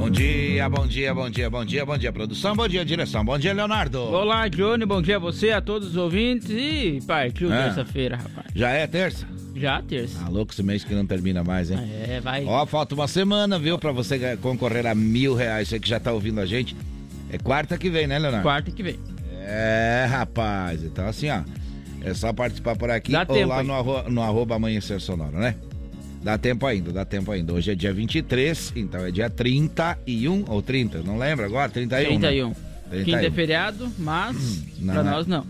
Bom dia, bom dia, bom dia, bom dia, bom dia, produção, bom dia, direção, bom dia, Leonardo. Olá, Johnny, bom dia a você, a todos os ouvintes e partiu É. terça-feira, rapaz. Já é terça? Já terça. Tá louco esse mês que não termina mais, hein? É, vai. Ó, falta uma semana, viu, pra você concorrer a mil reais. Você que já tá ouvindo a gente. É quarta que vem, né, Leonardo? Quarta que vem. É, rapaz. Então, assim, ó. É só participar por aqui Dá ou tempo lá no, arro- no arroba amanhecer sonora, né? Dá tempo ainda, dá tempo ainda. Hoje é dia 23, então é dia 31 ou 30, não lembro agora? 31. né? 31. 31. Quinta é feriado, mas não, pra não. nós não.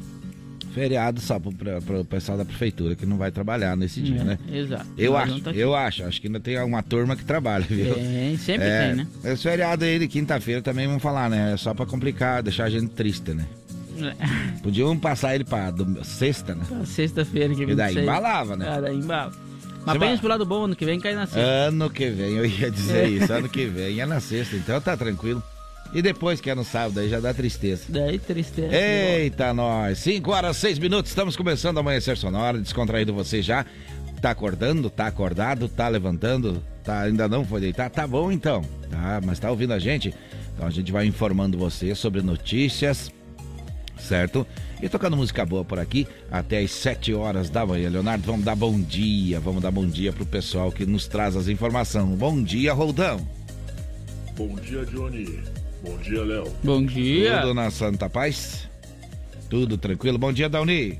Feriado só pro, pra- pro pessoal da prefeitura que não vai trabalhar nesse dia, É, né? Exato. Eu Nós acho, tá eu acho. Acho que ainda tem uma turma que trabalha, viu? Tem, sempre É, tem, né? Esse feriado aí de quinta-feira também vamos falar, né? É só pra complicar, deixar a gente triste, né? Podiam passar ele pra dom- sexta, né? Pra Sexta-feira que E vem. daí sei. embalava, né? Ah, daí embala. Você Mas pensa pro lado bom, ano que vem cai na sexta. Ano que vem, eu ia dizer É. isso. Ano que vem é na sexta, então tá tranquilo. E depois que é no sábado, aí já dá tristeza. Daí tristeza. Eita, nós! 5 horas, 6 minutos, estamos começando a amanhecer sonora, descontraído você já. Tá acordando, tá acordado, tá levantando, tá, ainda não foi deitar? Tá bom então, tá? Mas tá ouvindo a gente? Então a gente vai informando você sobre notícias, certo? E tocando música boa por aqui até as 7 horas da manhã. Leonardo, vamos dar bom dia, vamos dar bom dia pro pessoal que nos traz as informações. Bom dia, Roldão. Bom dia, Johnny. Bom dia, Léo. Bom dia. Tudo na Santa Paz? Tudo tranquilo? Bom dia, Dauni.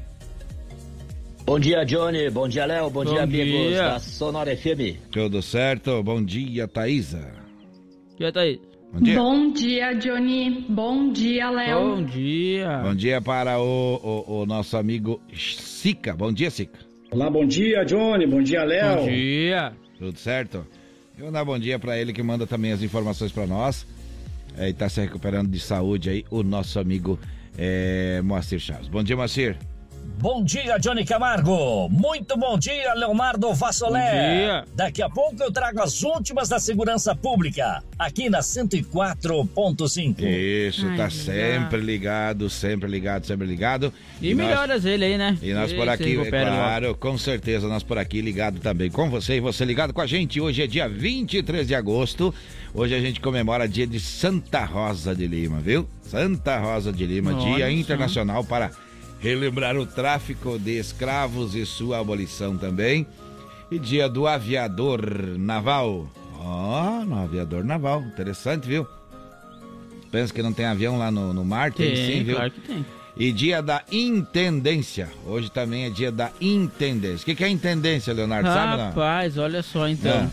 Bom dia, Johnny. Bom dia, Léo. Bom, Bom dia, amigos dia. da Sonora FM. Tudo certo? Bom dia, Thaísa. Já tá aí. Bom dia. Bom dia, Johnny. Bom dia, Léo. Bom dia. Bom dia para o, o- o nosso amigo Sica. Bom dia, Sica. Olá, bom dia, Johnny. Bom dia, Léo. Bom dia. Tudo certo? Eu vou dar bom dia para ele que manda também as informações para nós. É, e tá se recuperando de saúde aí, o nosso amigo é, Moacir Chaves. Bom dia, Moacir. Bom dia, Johnny Camargo. Muito bom dia, Leonardo Vassolé. Bom dia. Daqui a pouco eu trago as últimas da segurança pública, aqui na 104.5. Isso, Ai, tá já. sempre ligado, sempre ligado, sempre ligado. E nós- melhoras ele aí, né? E nós Ele por aqui, logo. claro, com certeza, nós por aqui ligado também com você e você ligado com a gente. Hoje é dia 23 de agosto. Hoje a gente comemora dia de Santa Rosa de Lima, viu? Santa Rosa de Lima, Olha dia internacional para relembrar o tráfico de escravos e sua abolição também. E dia do aviador naval. Ó, no aviador naval, interessante, viu? Pensa que não tem avião lá no, no mar? Tem, Tem, sim, viu? claro que tem. E dia da intendência. Hoje também é dia da intendência. O que, que é intendência, Leonardo? Sabe? Rapaz, olha só então.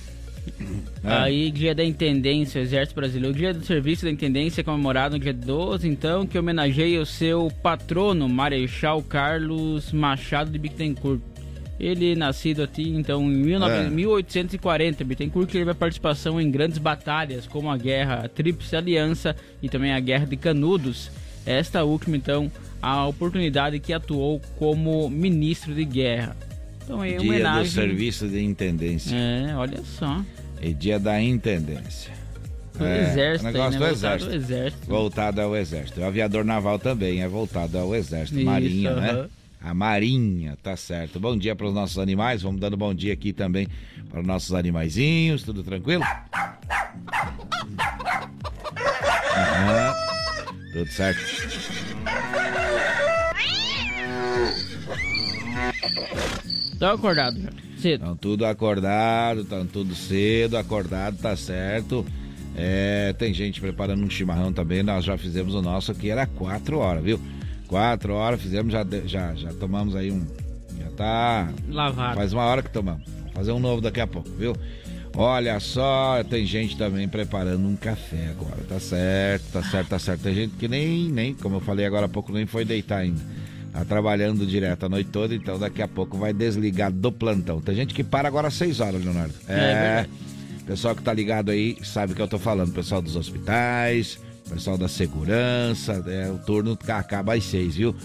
Ah. Aí, dia da Intendência, Exército Brasileiro. Dia do Serviço da Intendência é comemorado no dia 12, então, que homenageia o seu patrono, Marechal Carlos Machado de Bittencourt. Ele nascido aqui, então, em 19 É. 1840. Bittencourt teve a participação em grandes batalhas, como a Guerra Tríplice Aliança e também a Guerra de Canudos. Esta última, então, a oportunidade que atuou como ministro de guerra. Então, é Dia do homenagem. serviço de intendência. É, olha só. E dia da intendência. Do É, exército, o negócio aí, do né? Voltado exército. ao exército. Voltado ao exército. O aviador naval também é voltado ao exército. Isso, Marinha, né? A Marinha, tá certo. Bom dia para os nossos animais. Vamos dando bom dia aqui também para os nossos animaizinhos. Tudo tranquilo? Aham. Tudo certo. Tá acordado já. Cedo. Estão tudo acordado, estão tudo cedo, acordado, tá certo. É, tem gente preparando um chimarrão também, nós já fizemos o nosso aqui, era quatro horas, viu? Quatro horas, fizemos, já, já, já tomamos aí um. Já tá. Lavado. Faz uma hora que tomamos. Vamos fazer um novo daqui a pouco, viu? Olha só, tem gente também preparando um café agora, tá certo, tá certo, tá certo. Tem gente que nem, nem, como eu falei agora há pouco, nem foi deitar ainda. Tá trabalhando direto a noite toda, então daqui a pouco vai desligar do plantão. Tem gente que para agora às 6 horas, Leonardo. É verdade. Pessoal que tá ligado aí sabe o que eu tô falando. Pessoal dos hospitais, pessoal da segurança, é, o turno acaba às 6, viu?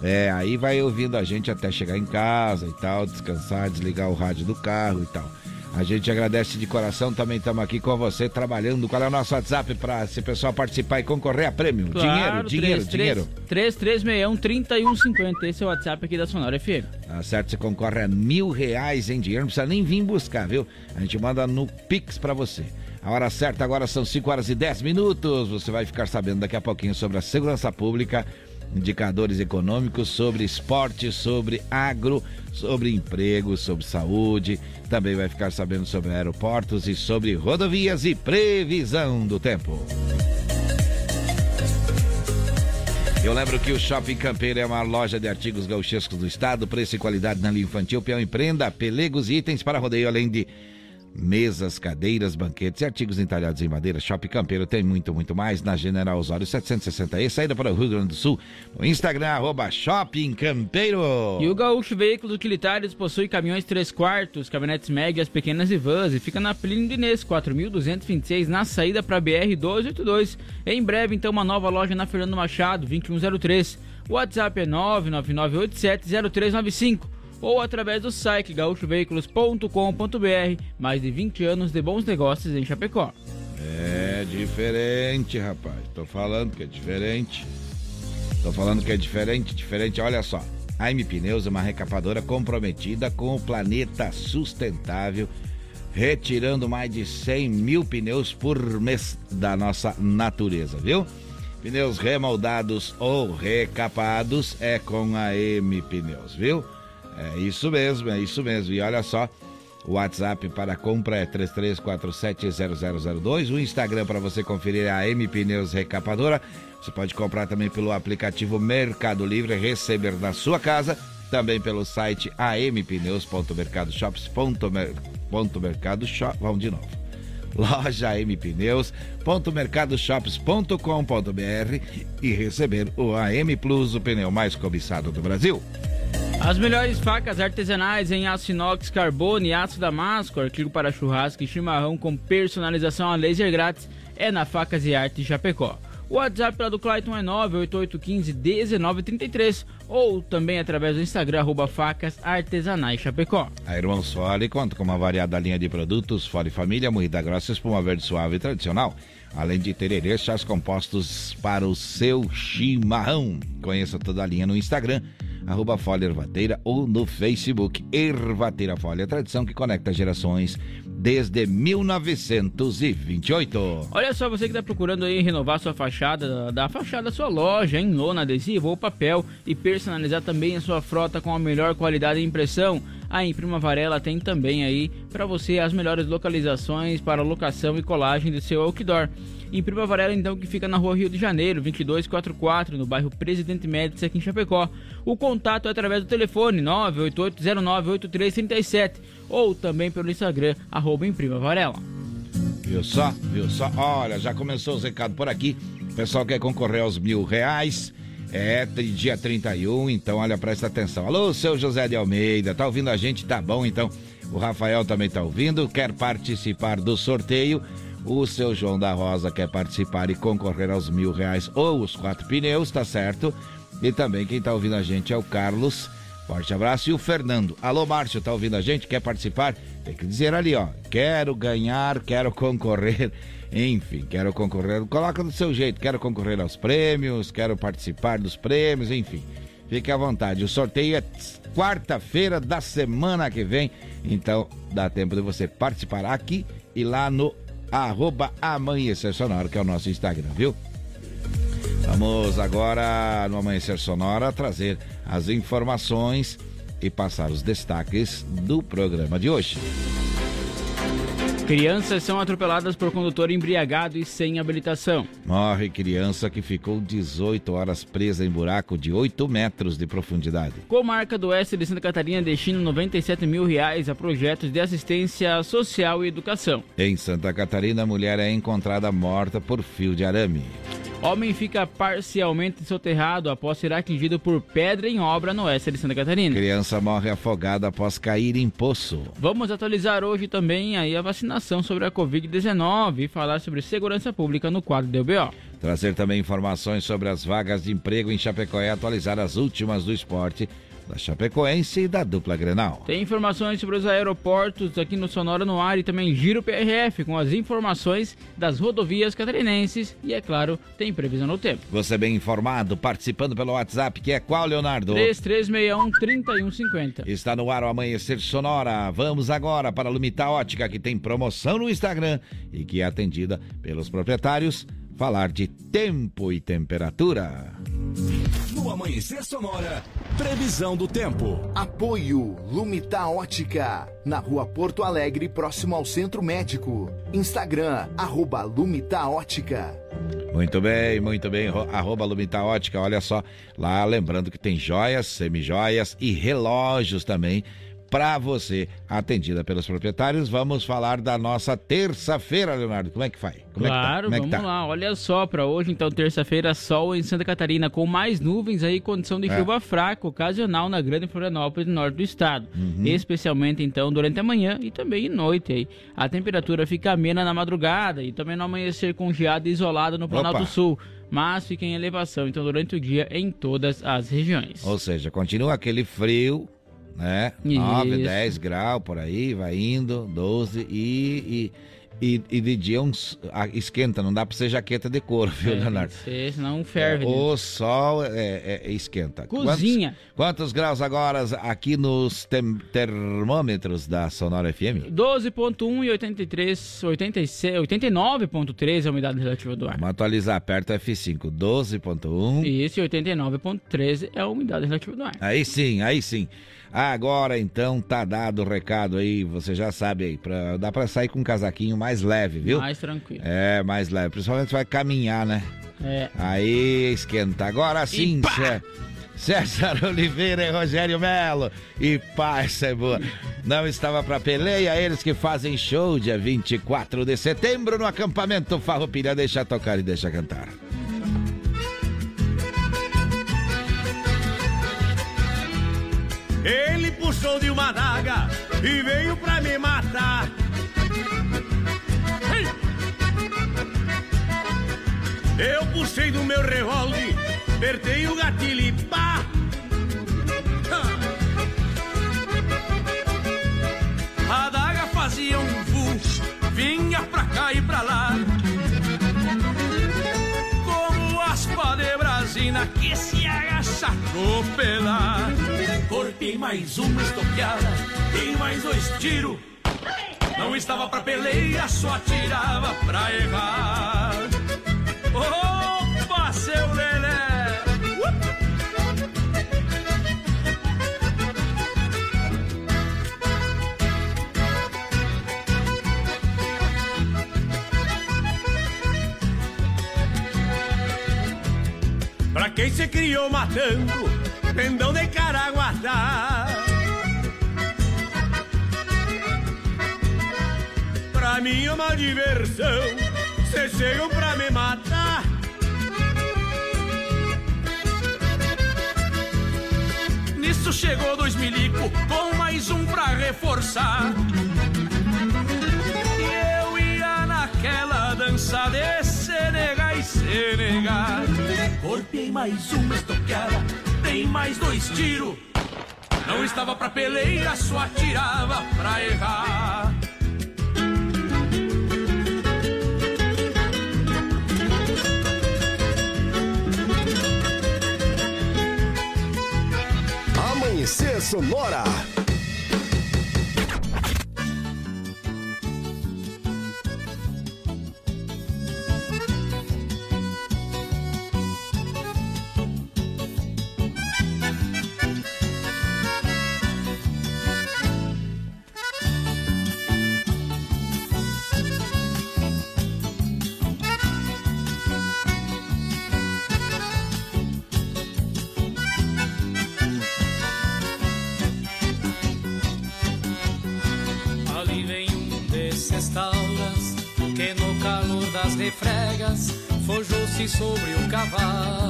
É, aí vai ouvindo a gente até chegar em casa e tal, descansar, desligar o rádio do carro e tal. A gente agradece de coração, também estamos aqui com você trabalhando. Qual é o nosso WhatsApp para esse pessoal participar e concorrer a prêmio? Claro, dinheiro, dinheiro, 3, dinheiro. 3361-3150, esse é o WhatsApp aqui da Sonora FM. Tá certo, você concorre a mil reais em dinheiro, não precisa nem vir buscar, viu? A gente manda no Pix para você. A hora certa agora são 5 horas e 10 minutos. Você vai ficar sabendo daqui a pouquinho sobre a segurança pública indicadores econômicos sobre esporte, sobre agro, sobre emprego, sobre saúde. Também vai ficar sabendo sobre aeroportos e sobre rodovias e previsão do tempo. Eu lembro que o Shopping Campeiro é uma loja de artigos gauchescos do estado, preço e qualidade na linha infantil, peão e prenda, pelegos e itens para rodeio, além de mesas, cadeiras, banquetes e artigos entalhados em madeira. Shopping Campeiro tem muito, muito mais na General Osório 760E, saída para o Rio Grande do Sul. No Instagram, arroba Shopping Campeiro. E o Gaúcho Veículos Utilitários possui caminhões 3 quartos, caminhonetes médias, pequenas e vans e fica na Plínio Inês, 4.226, na saída para BR 282. Em breve, então, uma nova loja na Fernando Machado, 2103. O WhatsApp é 999870395 ou através do site gaúchoveículos.com.br. Mais de 20 anos de bons negócios em Chapecó. É diferente, rapaz. Tô falando que é diferente. Tô falando que é diferente, diferente. Olha só. A M Pneus é uma recapadora comprometida com o planeta sustentável, retirando mais de 100 mil pneus por mês da nossa natureza, viu? Pneus remoldados ou recapados é com a M Pneus, viu? É isso mesmo, é isso mesmo. E olha só, o WhatsApp para compra é 33470002. O Instagram para você conferir é a M Pneus Recapadora. Você pode comprar também pelo aplicativo Mercado Livre, receber na sua casa. Também pelo site ampneus.mercadoshops.mercadoshop. Vamos de novo. Loja e receber o AM Plus, o pneu mais cobiçado do Brasil. As melhores facas artesanais em aço inox, carbono e aço damasco, artigo para churrasco e chimarrão com personalização a laser grátis é na Facas e Arte Chapecó. O WhatsApp lá do Clayton é 98815-1933 ou também através do Instagram, arroba facas artesanais Chapecó. A Irmãos Fole conta com uma variada linha de produtos Fole Família, moída grossa, espuma verde suave e tradicional, além de tererê, chás compostos para o seu chimarrão. Conheça toda a linha no Instagram, arroba Folha Ervateira ou no Facebook Ervateira Folha, tradição que conecta gerações desde 1928. Olha só, você que está procurando aí renovar sua fachada, da fachada da sua loja em lona, adesivo ou papel e personalizar também a sua frota com a melhor qualidade de impressão. A Imprima Varela tem também aí para você as melhores localizações para locação e colagem do seu outdoor. Imprima Varela então que fica na rua Rio de Janeiro, 2244, no bairro Presidente Médici aqui em Chapecó. O contato é através do telefone 988098337 ou também pelo Instagram, arroba Imprima Varela. Viu só? Viu só? Olha, já começou os recados por aqui. O pessoal quer concorrer aos mil reais. É, dia 31, então olha, presta atenção. Alô, seu José de Almeida, tá ouvindo a gente? Tá bom, então. O Rafael também tá ouvindo, quer participar do sorteio. O seu João da Rosa quer participar e concorrer aos mil reais ou os quatro pneus, tá certo? E também quem tá ouvindo a gente é o Carlos. Forte abraço. E o Fernando. Alô, Márcio, tá ouvindo a gente? Quer participar? Tem que dizer ali, ó. Quero ganhar, quero concorrer. Enfim, quero concorrer. Coloca do seu jeito. Quero concorrer aos prêmios, quero participar dos prêmios, enfim. Fique à vontade. O sorteio é quarta-feira da semana que vem. Então, dá tempo de você participar aqui e lá no arroba Amanhecer Sonora, que é o nosso Instagram, viu? Vamos agora no Amanhecer Sonora trazer as informações e passar os destaques do programa de hoje. Crianças são atropeladas por condutor embriagado e sem habilitação. Morre criança que ficou 18 horas presa em buraco de 8 metros de profundidade. Comarca do Oeste de Santa Catarina destina 97 mil reais a projetos de assistência social e educação. Em Santa Catarina, mulher é encontrada morta por fio de arame. Homem fica parcialmente soterrado após ser atingido por pedra em obra no oeste de Santa Catarina. Criança morre afogada após cair em poço. Vamos atualizar hoje também aí a vacinação sobre a Covid-19 e falar sobre segurança pública no quadro do UBO. Trazer também informações sobre as vagas de emprego em Chapecó e atualizar as últimas do esporte da Chapecoense e da dupla Grenal. Tem informações sobre os aeroportos aqui no Sonora no ar e também Giro PRF com as informações das rodovias catarinenses e, é claro, tem previsão no tempo. Você bem informado, participando pelo WhatsApp, que é qual, Leonardo? 3361-3150. Está no ar o Amanhecer Sonora. Vamos agora para a Lumita Ótica, que tem promoção no Instagram e que é atendida pelos proprietários falar de tempo e temperatura. No Amanhecer Sonora, previsão do tempo. Apoio Lumita Ótica, na rua Porto Alegre, próximo ao Centro Médico. Instagram, arroba Lumita Ótica. Muito bem, muito bem. Arroba Lumita Ótica, olha só. Lá lembrando que tem joias, semijoias e relógios também para você, atendida pelos proprietários. Vamos falar da nossa terça-feira, Leonardo. Como é que vai? Como claro, é que tá? vamos é tá? lá. Olha só, para hoje, então, terça-feira, sol em Santa Catarina, com mais nuvens aí, condição de é. chuva fraca, ocasional na Grande Florianópolis, no norte do estado. Uhum. Especialmente, então, durante a manhã e também noite aí. A temperatura fica amena na madrugada e também no amanhecer com geada isolada no Planalto Opa. Sul mas fica em elevação, então durante o dia em todas as regiões. Ou seja, continua aquele frio né? Isso. 9, 10 graus por aí, vai indo, 12 e, e, e, e de dia uns, esquenta, não dá pra ser jaqueta de couro, viu, é, Leonardo? Ser, senão ferve. É, o sol é, é, é, esquenta. Cozinha. Quantos, quantos, graus agora aqui nos tem, termômetros da Sonora FM? 12.1 e 83, 86, 89.3 é a umidade relativa do ar. Vamos atualizar, aperta F5, 12.1. Isso, e 89.13 é a umidade relativa do ar. Aí sim, aí sim. Agora então tá dado o recado aí, você já sabe aí, pra, dá pra sair com um casaquinho mais leve, viu? Mais tranquilo. É, mais leve, principalmente vai caminhar, né? É. Aí esquenta. Agora sim, César Oliveira e Rogério Melo. E paz, é boa. Não estava para peleia, eles que fazem show dia 24 de setembro no acampamento Farroupilha. Deixa tocar e deixa cantar. Ele puxou de uma daga e veio pra me matar. Eu puxei do meu revólver, apertei o gatilho e pá! A daga fazia um fuso, vinha pra cá e pra lá. Como aspa de brasina que se no pedaço. Cortei mais uma estoqueada, tem mais dois tiros. Não estava pra peleia, só atirava pra errar. Opa, quem se criou matando pendão de Caraguatá. Pra mim é uma diversão, cês chegam pra me matar. Nisso chegou dois milico com mais um pra reforçar. E eu ia naquela dança de Senegal e Senegal. Corpei mais uma estoqueada tem mais dois tiros. Não estava pra peleia, só atirava pra errar. Amanhecer Sonora. Sobre o cavalo.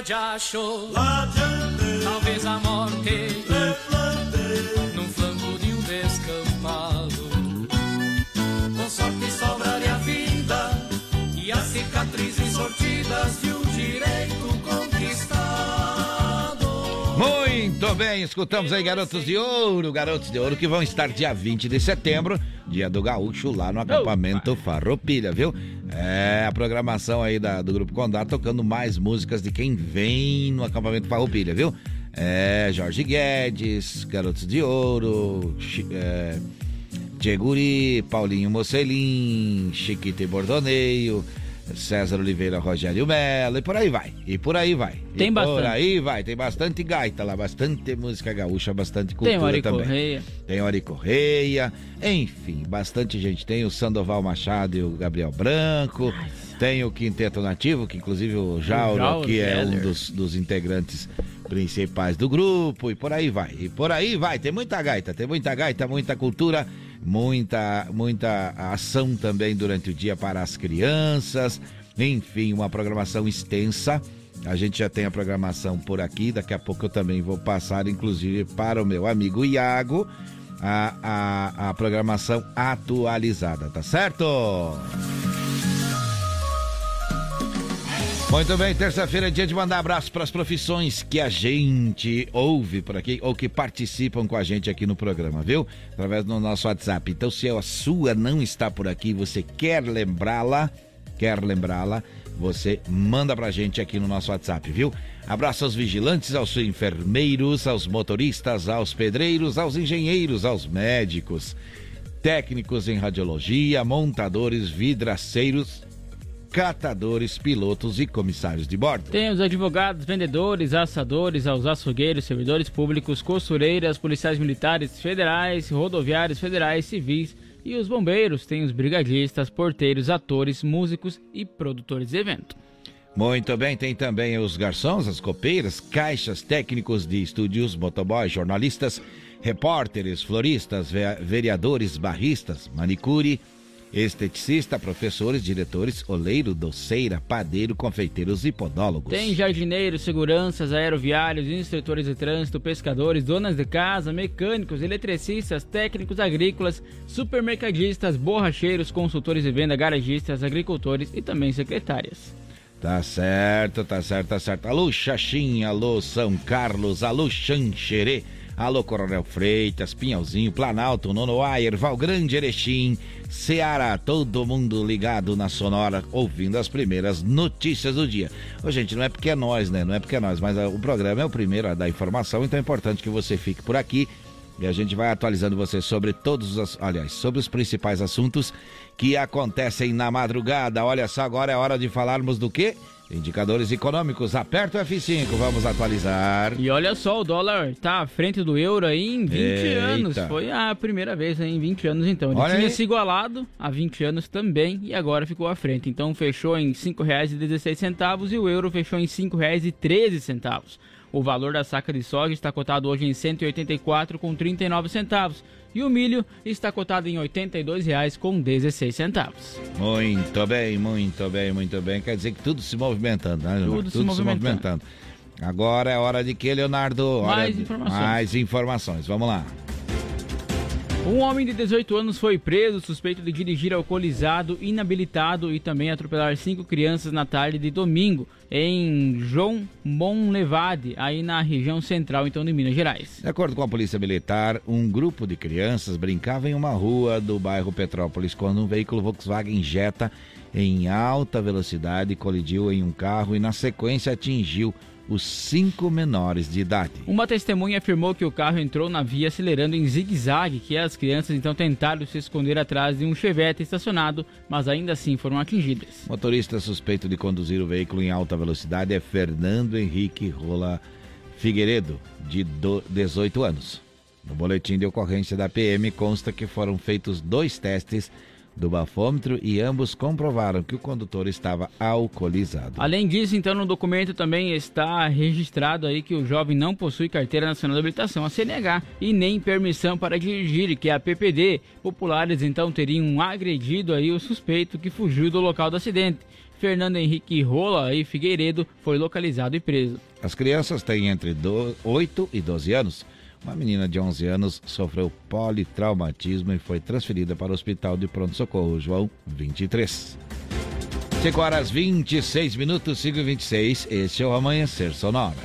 Ser o diacho, talvez a morte, num flanco de um descampado. Com sorte sobraria a vida e as cicatrizes sortidas de um direito conquistado. Muito bem, escutamos aí Garotos de Ouro, Garotos de Ouro que vão estar dia 20 de setembro, dia do Gaúcho, lá no acampamento Farroupilha, viu? É a programação aí da, do Grupo Condá tocando mais músicas de quem vem no acampamento Farroupilha, viu? É Jorge Guedes, Garotos de Ouro, é, Dieguri, Paulinho Mocelin, Chiquita e Bordoneio, César Oliveira, Rogério Mello e por aí vai. E por aí vai. Tem e bastante. Por aí vai. Tem bastante gaita lá, bastante música gaúcha, bastante cultura Tem o Ari também. Correia. Tem o Ari Correia, enfim, bastante gente. Tem o Sandoval Machado e o Gabriel Branco. Tem o Quinteto Nativo, que inclusive o Jauro, Jauro que é um Geller. dos, dos integrantes principais do grupo, e por aí vai. E por aí vai. Tem muita gaita, tem muita gaita, muita cultura, muita, muita ação também durante o dia para as crianças. Enfim, uma programação extensa. A gente já tem a programação por aqui. Daqui a pouco eu também vou passar, inclusive, para o meu amigo Iago, a, a, a programação atualizada, tá certo? Muito bem, terça-feira é dia de mandar abraço para as profissões que a gente ouve por aqui ou que participam com a gente aqui no programa, viu? Através do nosso WhatsApp. Então, se a sua não está por aqui, você quer lembrá-la, quer lembrá-la, você manda pra gente aqui no nosso WhatsApp, viu? Abraço aos vigilantes, aos enfermeiros, aos motoristas, aos pedreiros, aos engenheiros, aos médicos, técnicos em radiologia, montadores, vidraceiros, catadores, pilotos e comissários de bordo. Tem os advogados, vendedores, assadores, aos açougueiros, servidores públicos, costureiras, policiais militares federais, rodoviários federais, civis e os bombeiros. Tem os brigadistas, porteiros, atores, músicos e produtores de evento. Muito bem, tem também os garçons, as copeiras, caixas, técnicos de estúdios, motoboys, jornalistas, repórteres, floristas, ve- vereadores, barristas, manicure, esteticista, professores, diretores, oleiro, doceira, padeiro, confeiteiros e podólogos. Tem jardineiros, seguranças, aeroviários, instrutores de trânsito, pescadores, donas de casa, mecânicos, eletricistas, técnicos agrícolas, supermercadistas, borracheiros, consultores de venda, garagistas, agricultores e também secretárias. Tá certo, tá certo, tá certo. Alô, Xaxim, alô, São Carlos, alô, Xanxerê, alô, Coronel Freitas, Pinhalzinho, Planalto, Nonoá, Erval Grande, Erechim, Ceará, todo mundo ligado na Sonora, ouvindo as primeiras notícias do dia. Ô, gente, não é porque é nós, né? Não é porque é nós, mas ah, o programa é o primeiro a dar informação, então é importante que você fique por aqui e a gente vai atualizando você sobre todos os, aliás, sobre os principais assuntos que acontecem na madrugada. Olha só, agora é hora de falarmos do quê? Indicadores econômicos. Aperta o F5, vamos atualizar. E olha só, o dólar tá à frente do euro aí em 20 Eita. anos. Foi a primeira vez em 20 anos, então. Ele Olha tinha aí. se igualado há 20 anos também e agora ficou à frente. Então fechou em R$ 5,16 e o euro fechou em R$ 5,13. O valor da saca de soja está cotado hoje em R$ 184,39 centavos e o milho está cotado em R$ 82,16 centavos. Muito bem, muito bem, muito bem. Quer dizer que tudo se movimentando, né, Leonardo? Tudo se movimentando. Agora é hora de que, Leonardo? Mais de- informações. Mais informações, vamos lá. Um homem de 18 anos foi preso suspeito de dirigir alcoolizado, inabilitado e também atropelar cinco crianças na tarde de domingo em João Monlevade, aí na região central então de Minas Gerais. De acordo com a polícia militar, um grupo de crianças brincava em uma rua do bairro Petrópolis quando um veículo Volkswagen Jetta em alta velocidade colidiu em um carro e na sequência atingiu os cinco menores de idade. Uma testemunha afirmou que o carro entrou na via acelerando em zigue-zague, que as crianças então tentaram se esconder atrás de um chevette estacionado, mas ainda assim foram atingidas. O motorista suspeito de conduzir o veículo em alta velocidade é Fernando Henrique Rola Figueiredo, de 18 anos. No boletim de ocorrência da PM consta que foram feitos dois testes do bafômetro e ambos comprovaram que o condutor estava alcoolizado. Além disso, então, no documento também está registrado aí que o jovem não possui carteira nacional de habilitação, a CNH, e nem permissão para dirigir, que é a PPD. Populares então teriam agredido aí o suspeito que fugiu do local do acidente. Fernando Henrique Rola e Figueiredo foi localizado e preso. As crianças têm entre 8 e 12 anos. Uma menina de 11 anos sofreu politraumatismo e foi transferida para o Hospital de Pronto Socorro João 23. 5 horas 26 minutos, 5 e 26. Este é o Amanhecer Sonora.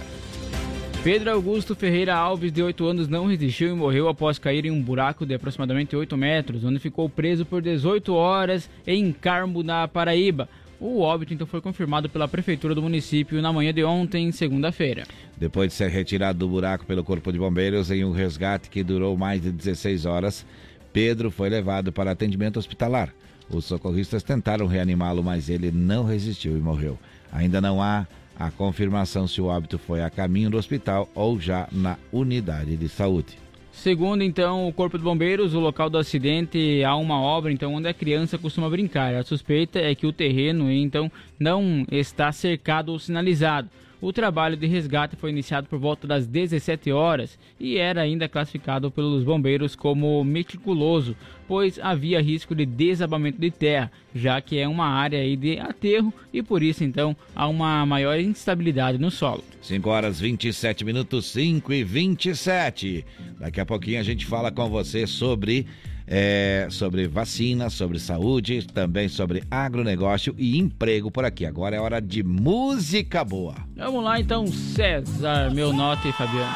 Pedro Augusto Ferreira Alves, de 8 anos, não resistiu e morreu após cair em um buraco de aproximadamente 8 metros, onde ficou preso por 18 horas em Carmo, na Paraíba. O óbito então foi confirmado pela prefeitura do município na manhã de ontem, segunda-feira. Depois de ser retirado do buraco pelo Corpo de Bombeiros em um resgate que durou mais de 16 horas, Pedro foi levado para atendimento hospitalar. Os socorristas tentaram reanimá-lo, mas ele não resistiu e morreu. Ainda não há a confirmação se o óbito foi a caminho do hospital ou já na unidade de saúde. Segundo então o Corpo de Bombeiros, o local do acidente há uma obra então onde a criança costuma brincar. A suspeita é que o terreno então não está cercado ou sinalizado. O trabalho de resgate foi iniciado por volta das 17 horas e era ainda classificado pelos bombeiros como meticuloso, pois havia risco de desabamento de terra, já que é uma área de aterro e por isso então há uma maior instabilidade no solo. 5 horas 27 minutos 5 e 27. Daqui a pouquinho a gente fala com você sobre é, sobre vacina, sobre saúde, também sobre agronegócio e emprego por aqui. Agora é hora de música boa. Vamos lá então, César, meu nota e Fabiano.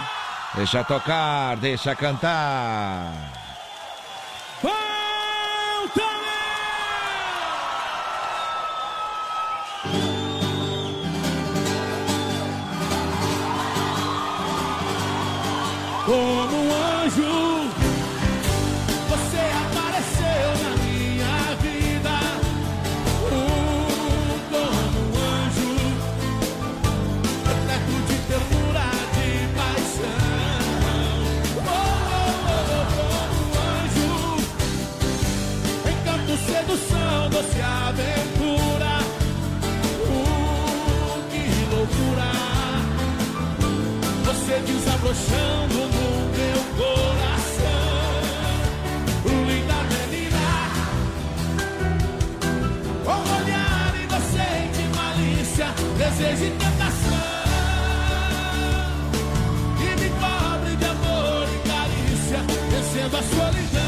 Deixa tocar, deixa cantar. Como um anjo doce aventura. Uh, que loucura! Você desabrochando no meu coração. Linda menina, com olhar inocente, malícia, desejo e tentação. E me cobre de amor e carícia, vencendo a solidão.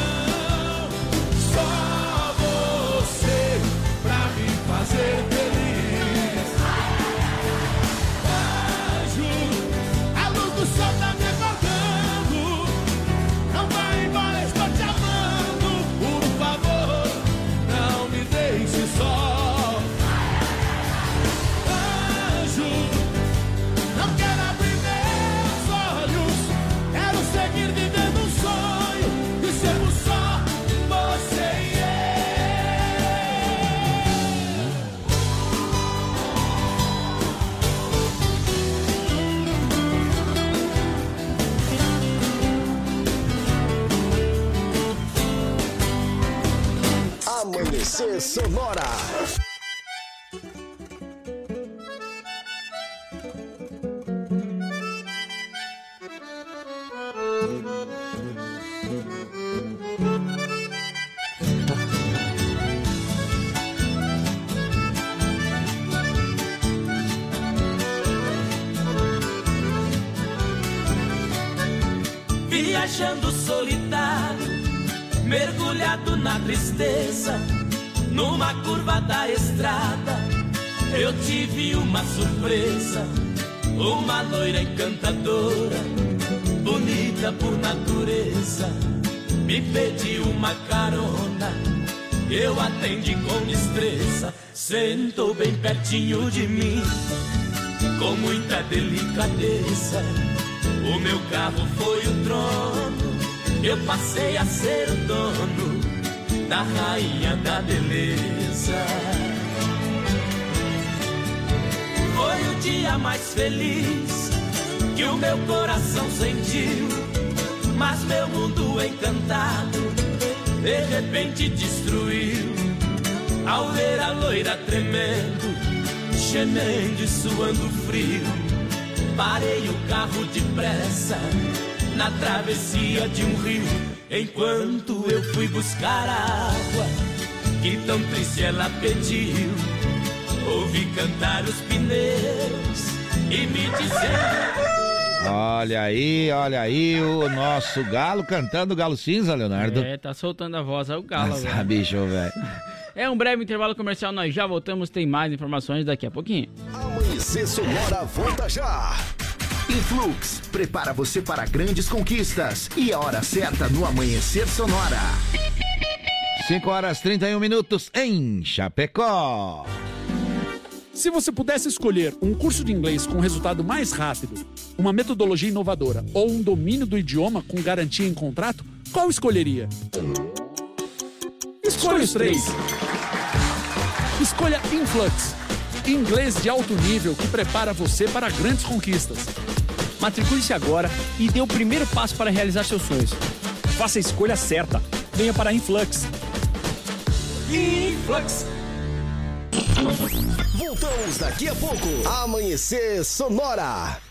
Amanhecer Sonora. Viajando solitário mergulhado na tristeza, numa curva da estrada, eu tive uma surpresa, uma loira encantadora, bonita por natureza, me pediu uma carona. Eu atendi com destreza, sentou bem pertinho de mim, com muita delicadeza. O meu carro foi o trono, eu passei a ser o dono da rainha da beleza. Foi o dia mais feliz que o meu coração sentiu, mas meu mundo encantado de repente destruiu. Ao ver a loira tremendo, gemendo e suando frio, parei o carro depressa na travessia de um rio. Enquanto eu fui buscar água, que tão triste ela pediu. Ouvi cantar os pneus e me dizer. Olha aí, olha aí o nosso galo cantando Galo Cinza, Leonardo. É, tá soltando a voz, é o galo Nossa, agora. bicho, velho. É um breve intervalo comercial, nós já voltamos, tem mais informações daqui a pouquinho. Amanhecer Sonora volta já. Influx, prepara você para grandes conquistas. E a hora certa no Amanhecer Sonora. 5 horas 31 minutos em Chapecó. Se você pudesse escolher um curso de inglês com resultado mais rápido, uma metodologia inovadora ou um domínio do idioma com garantia em contrato, qual escolheria? Escolha os três. Escolha Influx, inglês de alto nível que prepara você para grandes conquistas. Matricule-se agora e dê o primeiro passo para realizar seus sonhos. Faça a escolha certa. Venha para a Influx. Influx. Voltamos daqui a pouco. Amanhecer Sonora.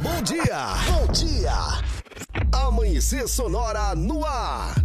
Bom dia, bom dia. Amanhecer Sonora no ar.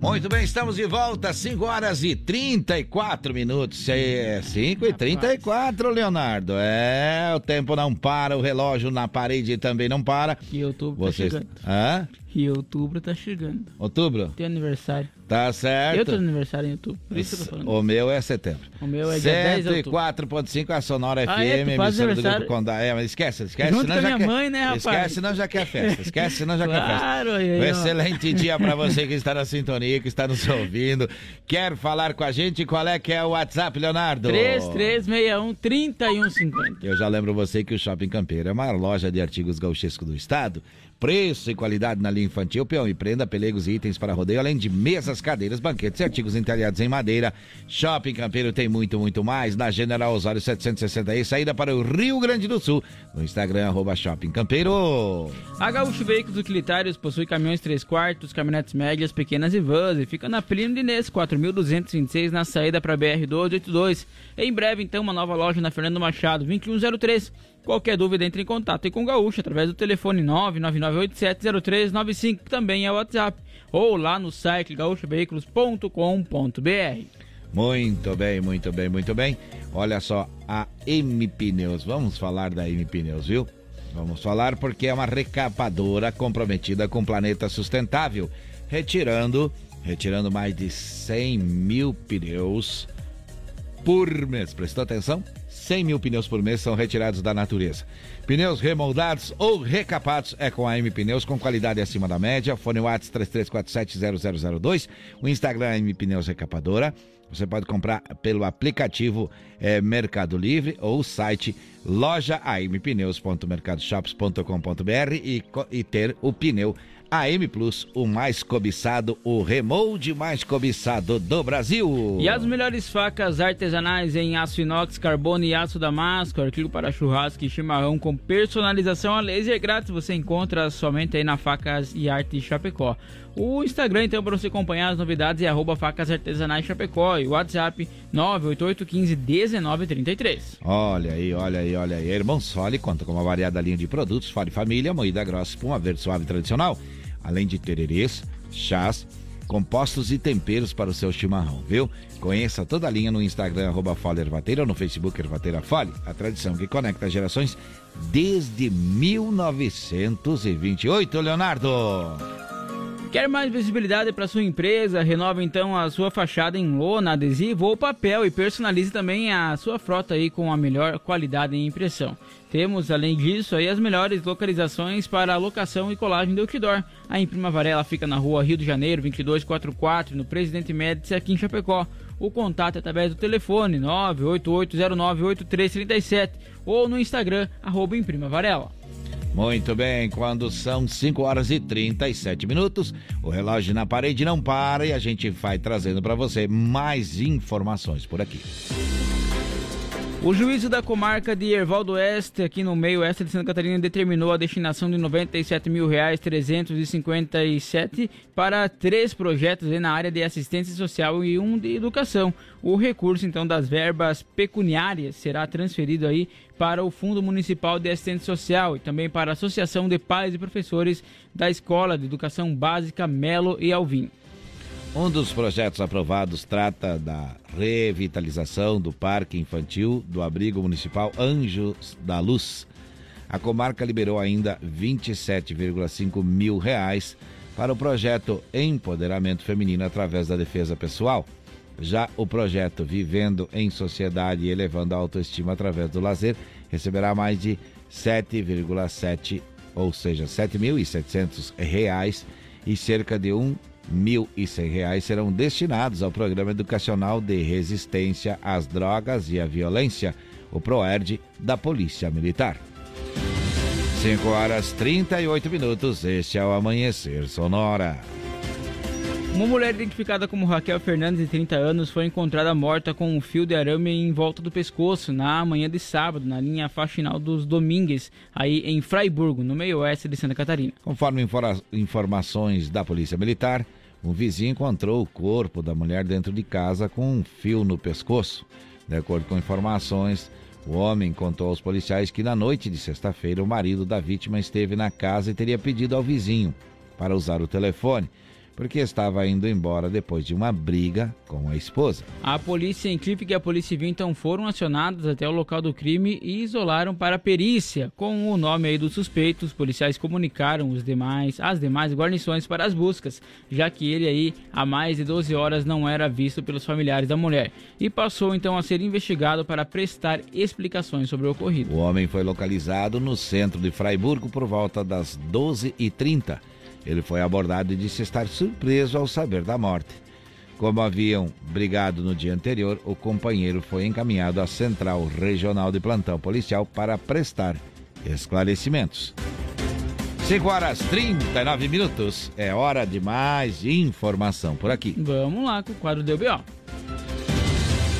Muito bem, estamos de volta, 5 horas e 34 minutos. É 5 e 34, Leonardo. É, o tempo não para, o relógio na parede também não para. E outubro Vocês... tá chegando. Hã? E outubro tá chegando. Outubro? Tem aniversário. Tá certo. Eu tô aniversário em outubro, por isso que eu tô falando. O meu é setembro. O meu é dia 10 de outubro. 104.5 a Sonora Ah, é? FM, faz emissora do? Grupo Condá. É, mas esquece, esquece. Junto senão com a minha quer- mãe, né, rapaz? Esquece, senão já quer festa. Esquece, senão já quer festa. Claro, Um excelente dia pra você que está na sintonia, que está nos ouvindo. Quer falar com a gente? Qual é que é o WhatsApp, Leonardo? 3361 3150. Eu já lembro você que o Shopping Campeiro é uma loja de artigos gauchescos do estado, Preço e qualidade na linha infantil, peão e prenda, pelegos e itens para rodeio, além de mesas, cadeiras, banquetes e artigos entalhados em madeira. Shopping Campeiro tem muito, muito mais. Na General Osório 760 saída para o Rio Grande do Sul. No Instagram, arroba Shopping Campeiro. A Gaúcho Veículos Utilitários possui caminhões 3 quartos, caminhonetes médias, pequenas e vans e fica na Plínio de Inês, 4.226 na saída para BR 282. Em breve, então, uma nova loja na Fernando Machado, 2103. Qualquer dúvida, entre em contato com o Gaúcho através do telefone 999870395, que também é o WhatsApp, ou lá no site gaúchoveículos.com.br. Muito bem, muito bem, muito bem. Olha só, a M Pneus. Vamos falar da M Pneus, viu? Vamos falar porque é uma recapadora comprometida com o planeta sustentável, retirando, retirando mais de 100 mil pneus por mês. Prestou atenção? 100 mil pneus por mês são retirados da natureza. Pneus remoldados ou recapados é com a M Pneus com qualidade acima da média. Fone WhatsApp 33470002. O Instagram é M Pneus Recapadora. Você pode comprar pelo aplicativo é, Mercado Livre ou site loja ampneus.mercadoshops.com.br e, e ter o pneu AM Plus, o mais cobiçado, o remold mais cobiçado do Brasil. E as melhores facas artesanais em aço inox, carbono e aço damasco, artigo para churrasco e chimarrão com personalização a laser grátis, você encontra somente aí na Facas e Arte Chapecó. O Instagram, então, para você acompanhar as novidades é arroba facas artesanais Chapecó e o WhatsApp 988151933. Olha aí, olha aí, olha aí. Irmão Sole conta com uma variada linha de produtos, Fale Família, moída grossa, espuma verde suave tradicional além de tererês, chás, compostos e temperos para o seu chimarrão, viu? Conheça toda a linha no Instagram, arroba Fole Ervateira, ou no Facebook Ervateira Fole, a tradição que conecta gerações desde 1928, Leonardo. Quer mais visibilidade para sua empresa? Renova então a sua fachada em lona, adesivo ou papel e personalize também a sua frota aí com a melhor qualidade em impressão. Temos, além disso, aí as melhores localizações para locação e colagem do outdoor. A Imprima Varela fica na rua Rio de Janeiro, 2244, no Presidente Médici, aqui em Chapecó. O contato é através do telefone 988098337 ou no Instagram, arroba Imprima Varela. Muito bem, quando são 5 horas e 37 minutos, o relógio na parede não para e a gente vai trazendo para você mais informações por aqui. O juízo da comarca de Erval do Oeste, aqui no meio oeste de Santa Catarina, determinou a destinação de 97 mil reais 357 para três projetos na área de assistência social e um de educação. O recurso, então, das verbas pecuniárias será transferido aí para o Fundo Municipal de Assistência Social e também para a Associação de Pais e Professores da Escola de Educação Básica Melo e Alvim. Um dos projetos aprovados trata da revitalização do Parque Infantil do Abrigo Municipal Anjos da Luz. A comarca liberou ainda 27,5 mil reais para o projeto Empoderamento Feminino através da defesa pessoal. Já o projeto Vivendo em Sociedade e Elevando a Autoestima através do Lazer receberá mais de 7,7, ou seja, 7.700 reais e cerca de um R$ 1.100 serão destinados ao Programa Educacional de Resistência às Drogas e à Violência, o PROERD da Polícia Militar. 5 horas 38 minutos, este é o Amanhecer Sonora. Uma mulher identificada como Raquel Fernandes, de 30 anos, foi encontrada morta com um fio de arame em volta do pescoço na manhã de sábado, na linha faxinal dos Domingues, aí em Fraiburgo, no meio oeste de Santa Catarina. Conforme informações da Polícia Militar, um vizinho encontrou o corpo da mulher dentro de casa com um fio no pescoço. De acordo com informações, o homem contou aos policiais que na noite de sexta-feira o marido da vítima esteve na casa e teria pedido ao vizinho para usar o telefone porque estava indo embora depois de uma briga com a esposa. A polícia em Clipe e a polícia civil então foram acionados até o local do crime e isolaram para a perícia. Com o nome aí dos suspeitos, os policiais comunicaram os demais, as demais guarnições para as buscas, já que ele aí há mais de 12 horas não era visto pelos familiares da mulher e passou então a ser investigado para prestar explicações sobre o ocorrido. O homem foi localizado no centro de Fraiburgo por volta das 12h30 ele foi abordado e disse estar surpreso ao saber da morte. Como haviam brigado no dia anterior, o companheiro foi encaminhado à Central Regional de Plantão Policial para prestar esclarecimentos. 5 horas 39 minutos. É hora de mais informação por aqui. Vamos lá com o quadro do BO.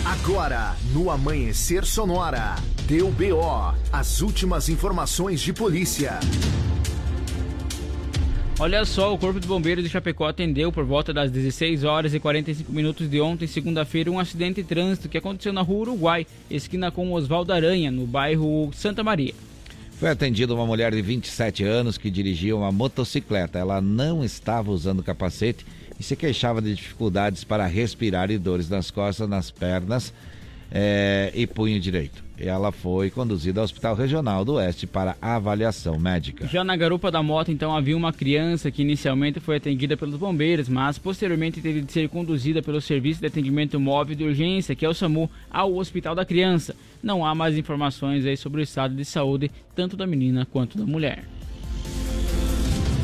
Agora, no Amanhecer Sonora, deu BO. As últimas informações de polícia. Olha só, o Corpo de Bombeiros de Chapecó atendeu por volta das 16 horas e 45 minutos de ontem, segunda-feira, um acidente de trânsito que aconteceu na rua Uruguai, esquina com Oswaldo Aranha, no bairro Santa Maria. Foi atendida uma mulher de 27 anos que dirigia uma motocicleta. Ela não estava usando capacete e se queixava de dificuldades para respirar e dores nas costas, nas pernas é, e punho direito. Ela foi conduzida ao Hospital Regional do Oeste para avaliação médica. Já na garupa da moto, então, havia uma criança que inicialmente foi atendida pelos bombeiros, mas posteriormente teve de ser conduzida pelo Serviço de Atendimento Móvel de Urgência, que é o SAMU, ao Hospital da Criança. Não há mais informações aí sobre o estado de saúde, tanto da menina quanto da mulher.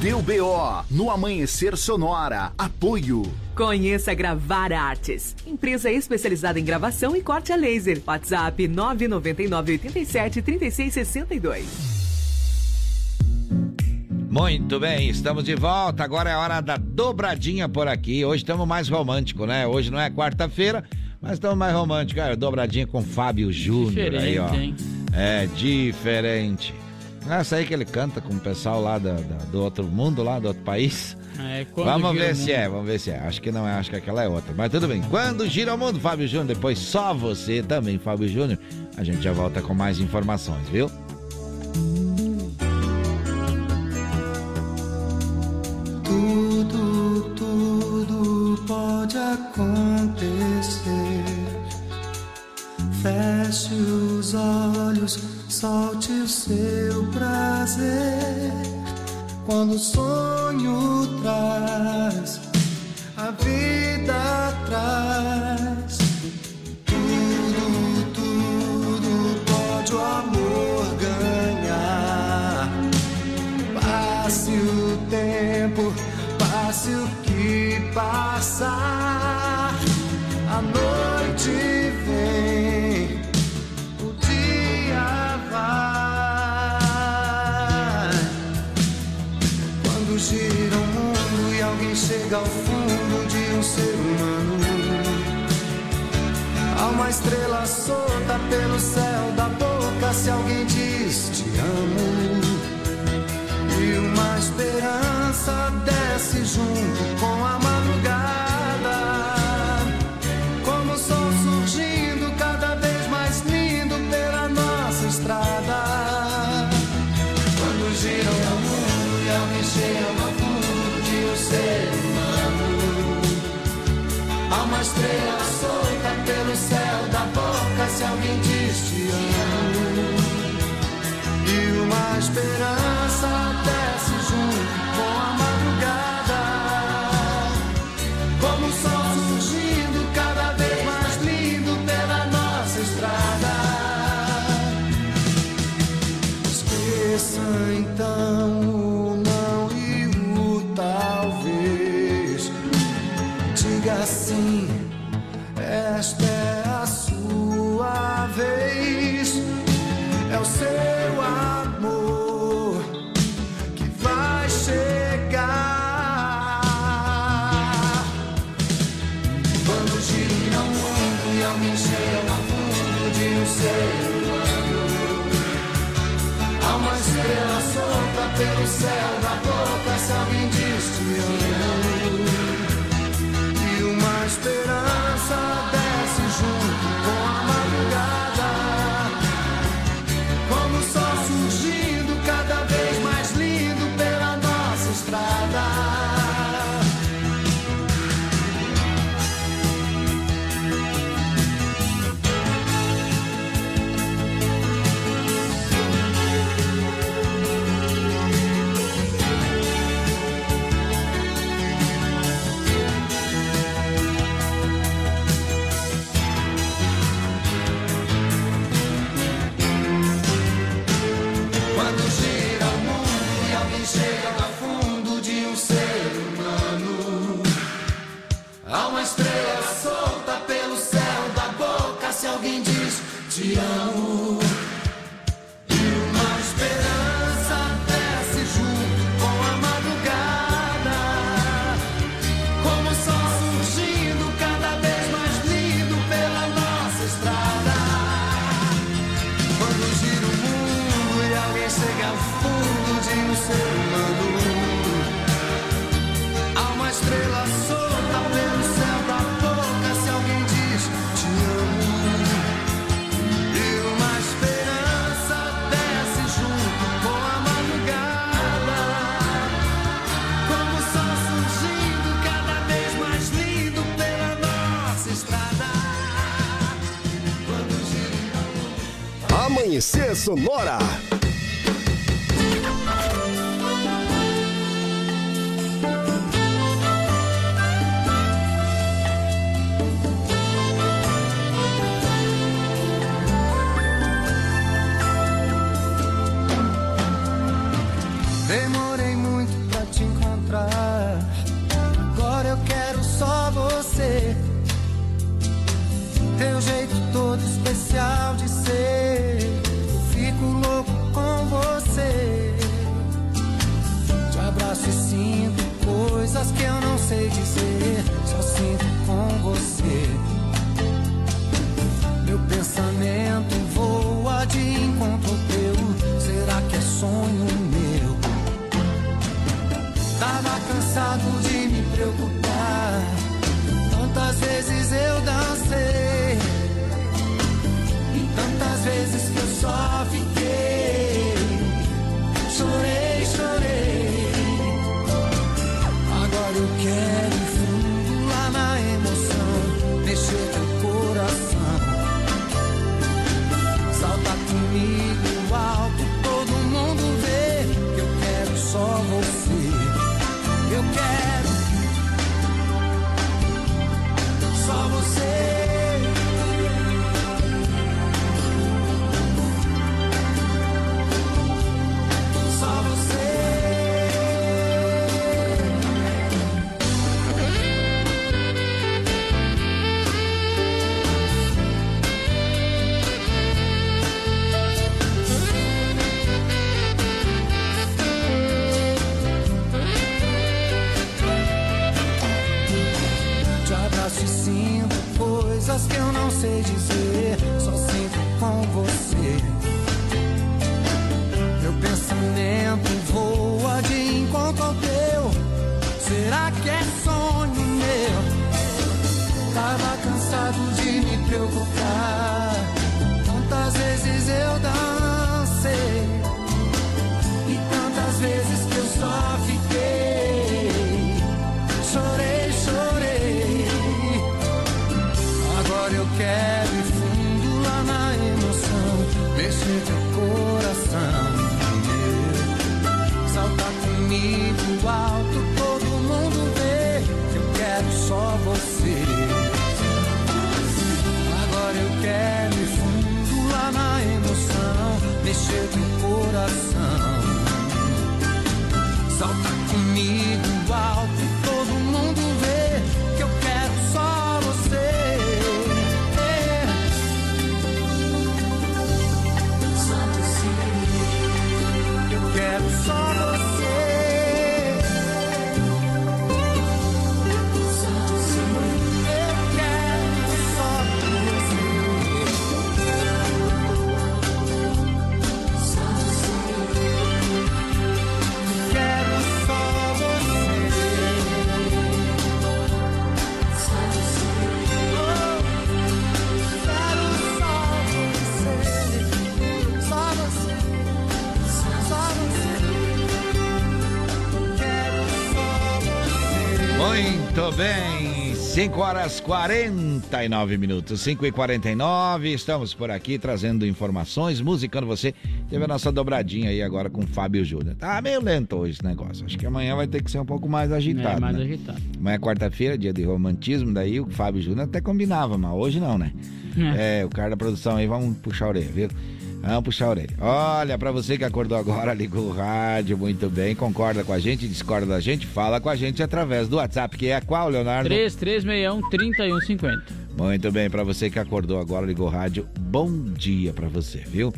Deu BO no Amanhecer Sonora. Apoio. Conheça Gravar Artes, empresa especializada em gravação e corte a laser. WhatsApp 999 87 3662. Muito bem, estamos de volta. Agora é hora da dobradinha por aqui. Hoje estamos mais romântico, né? Hoje não é quarta-feira, mas estamos mais romântico. Cara, dobradinha com Fábio Júnior aí, ó. Hein? É diferente. Essa aí que ele canta com o pessoal lá da, da, do outro mundo, lá do outro país. É, vamos ver se é, vamos ver se é. Acho que não é, acho que aquela é outra. Mas tudo bem. Quando gira o mundo, Fábio Júnior, depois só você também, Fábio Júnior. A gente já volta com mais informações, viu? Tudo, tudo pode acontecer. Feche os olhos, solte o seu prazer. Quando o sonho traz, a vida traz. Tudo, tudo pode o amor ganhar. Passe o tempo, passe o que passar. A noite vem, o dia vai. Gira o mundo e alguém chega ao fundo de um ser humano. Há uma estrela solta pelo céu da boca se alguém diz te amo. E uma esperança desce junto com a Há e chega ao fundo de um ser humano. Há uma solta pelo céu da boca se alguém alguém diz: Te amo. Amanhecer Sonora. 5 horas 49 minutos, 5 e 49 estamos por aqui trazendo informações, musicando você. Teve a nossa dobradinha aí agora com o Fábio Júnior. Tá meio lento hoje esse negócio, acho que amanhã vai ter que ser um pouco mais agitado. É, mais né? agitado. Amanhã é quarta-feira, dia de romantismo, daí o Fábio Júnior até combinava, mas hoje não, né? É. o cara da produção aí, vamos puxar a orelha, viu? Vamos puxar a orelha. Olha, pra você que acordou agora, ligou o rádio, muito bem, concorda com a gente, discorda da gente, fala com a gente através do WhatsApp, que é qual, Leonardo? 3361 3150. Muito bem, pra você que acordou agora, ligou o rádio, bom dia pra você, viu?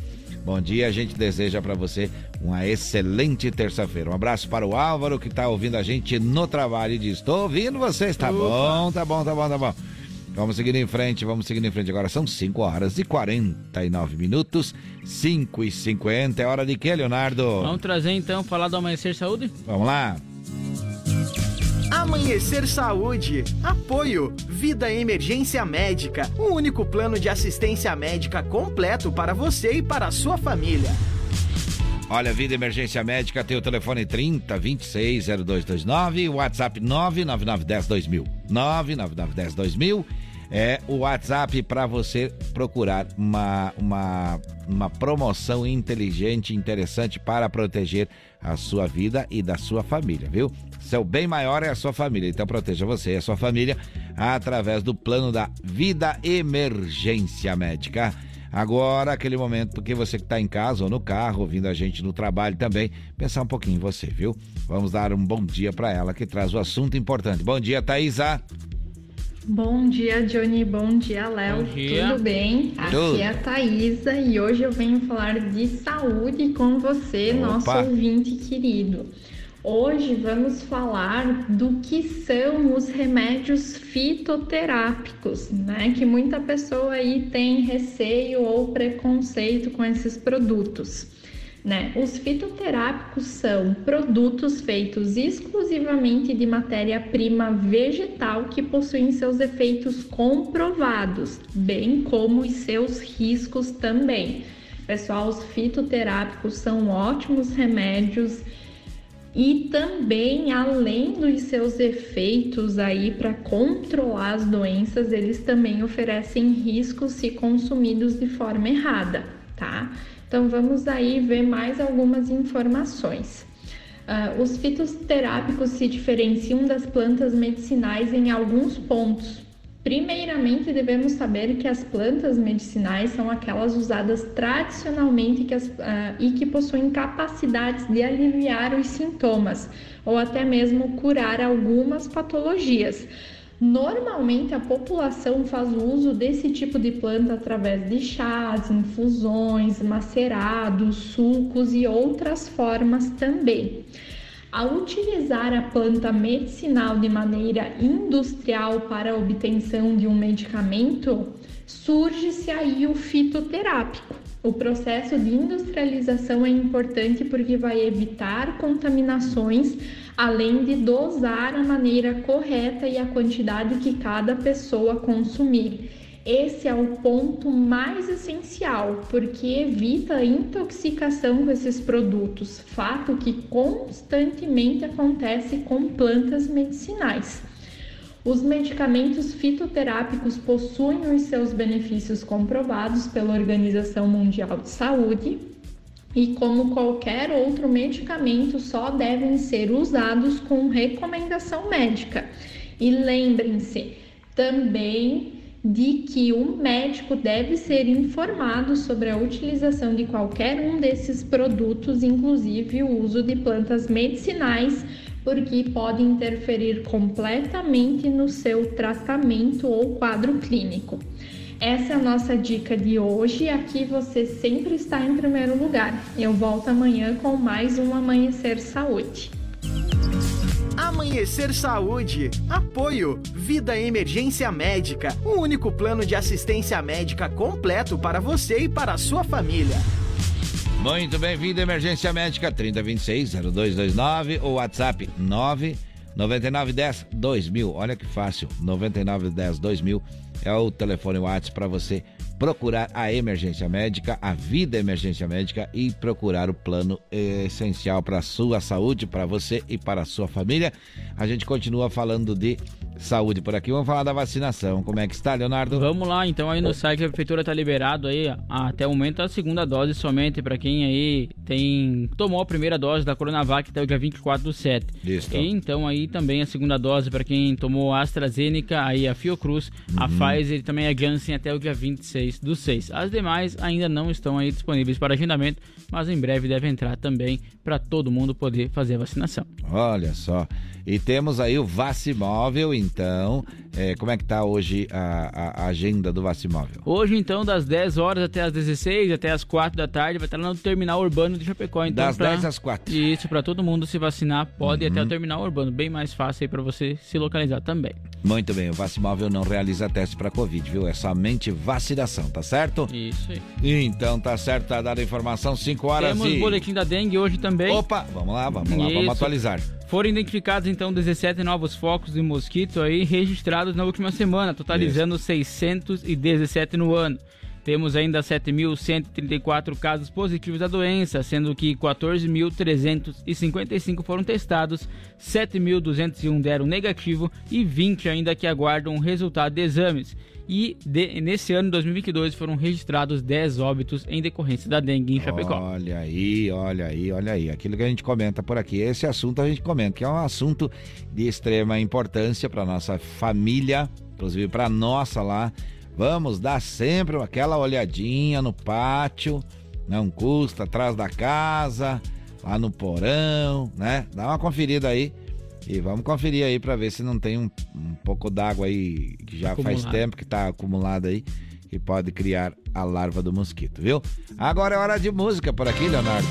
Bom dia, a gente deseja pra você uma excelente terça-feira. Um abraço para o Álvaro que tá ouvindo a gente no trabalho e diz: Tô ouvindo vocês, tá bom, tá bom, tá bom, tá bom. Vamos seguindo em frente, vamos seguindo em frente. Agora são 5 horas e 49 minutos, 5 e 50. É hora de quê, Leonardo? Vamos trazer então, falar do Amanhecer Saúde? Vamos lá. Amanhecer Saúde. Apoio. Vida Emergência Médica. O único plano de assistência médica completo para você e para a sua família. Olha, Vida Emergência Médica tem o telefone 30 26 0229 e o WhatsApp 99910 2000. 99910 2000 é o WhatsApp para você procurar uma, uma, uma promoção inteligente, interessante para proteger a sua vida e da sua família, viu? Seu bem maior é a sua família, então proteja você e a sua família através do plano da Vida Emergência Médica. Agora, aquele momento que você que está em casa ou no carro, ouvindo a gente no trabalho também, pensar um pouquinho em você, viu? Vamos dar um bom dia para ela que traz o assunto importante. Bom dia, Thaisa. Bom dia, Johnny. Bom dia, Léo. Tudo bem? Tudo. Aqui é a Thaisa e hoje eu venho falar de saúde com você, Opa. nosso ouvinte querido. Hoje vamos falar do que são os remédios fitoterápicos, né? Que muita pessoa aí tem receio ou preconceito com esses produtos. Né? Os fitoterápicos são produtos feitos exclusivamente de matéria-prima vegetal que possuem seus efeitos comprovados, bem como os seus riscos também. Pessoal, os fitoterápicos são ótimos remédios e também, além dos seus efeitos aí para controlar as doenças, eles também oferecem riscos se consumidos de forma errada, tá? Então vamos aí ver mais algumas informações. Uh, os fitoterápicos se diferenciam das plantas medicinais em alguns pontos. Primeiramente, devemos saber que as plantas medicinais são aquelas usadas tradicionalmente que as, uh, e que possuem capacidades de aliviar os sintomas ou até mesmo curar algumas patologias. Normalmente a população faz uso desse tipo de planta através de chás, infusões, macerados, sucos e outras formas também. Ao utilizar a planta medicinal de maneira industrial para a obtenção de um medicamento, surge-se aí o fitoterápico. O processo de industrialização é importante porque vai evitar contaminações, além de dosar a maneira correta e a quantidade que cada pessoa consumir. Esse é o ponto mais essencial, porque evita a intoxicação com esses produtos, fato que constantemente acontece com plantas medicinais. Os medicamentos fitoterápicos possuem os seus benefícios comprovados pela Organização Mundial de Saúde e, como qualquer outro medicamento, só devem ser usados com recomendação médica. E lembrem-se também de que o médico deve ser informado sobre a utilização de qualquer um desses produtos, inclusive o uso de plantas medicinais porque pode interferir completamente no seu tratamento ou quadro clínico. Essa é a nossa dica de hoje. Aqui você sempre está em primeiro lugar. Eu volto amanhã com mais um Amanhecer Saúde. Amanhecer Saúde. Apoio. Vida Emergência Médica. O único plano de assistência médica completo para você e para a sua família. Muito bem-vindo, Emergência Médica 3026-0229 ou WhatsApp 99910-2000. Olha que fácil, 9910-2000 é o telefone WhatsApp para você procurar a emergência médica, a vida emergência médica e procurar o plano essencial para a sua saúde, para você e para a sua família. A gente continua falando de saúde por aqui. Vamos falar da vacinação. Como é que está, Leonardo? Vamos lá, então aí no site a prefeitura está liberado aí até o momento a segunda dose somente para quem aí tem tomou a primeira dose da Coronavac até o dia 24 do 7. Isso. E então aí também a segunda dose para quem tomou a AstraZeneca, aí a Fiocruz, a Pfizer e também a Janssen até o dia 26 do 6. As demais ainda não estão aí disponíveis para agendamento, mas em breve deve entrar também para todo mundo poder fazer a vacinação. Olha só. E temos aí o Vacimóvel, então. É, como é que tá hoje a, a agenda do Vacimóvel? Hoje, então, das 10 horas até as 16, até as 4 da tarde, vai estar lá no terminal urbano de Chapecó. Então, Das pra- 10 às 4. Isso, para todo mundo se vacinar, pode ir Uhum. até o terminal urbano. Bem mais fácil aí para você se localizar também. Muito bem, o Vacimóvel não realiza teste para Covid, viu? É somente vacinação, tá certo? Isso aí. Então tá certo, tá dada a informação, 5 horas Temos e... boletim da dengue hoje também. Opa, vamos lá, vamos lá, vamos Isso. atualizar. Foram identificados então 17 novos focos de mosquito aí registrados na última semana, totalizando 617 no ano. Temos ainda 7.134 casos positivos da doença, sendo que 14.355 foram testados, 7.201 deram negativo e 20 ainda que aguardam o resultado de exames. E de, nesse ano, 2022, foram registrados 10 óbitos em decorrência da dengue em Chapecó. Olha aí, olha aí, olha aí. Aquilo que a gente comenta por aqui. Esse assunto a gente comenta, que é um assunto de extrema importância para nossa família, inclusive para nossa lá. Vamos dar sempre aquela olhadinha no pátio, não custa, atrás da casa, lá no porão, né? Dá uma conferida aí e vamos conferir aí para ver se não tem um, um pouco d'água aí que já Acumulado. faz tempo que tá acumulado aí e pode criar a larva do mosquito, viu? Agora é hora de música por aqui, Leonardo.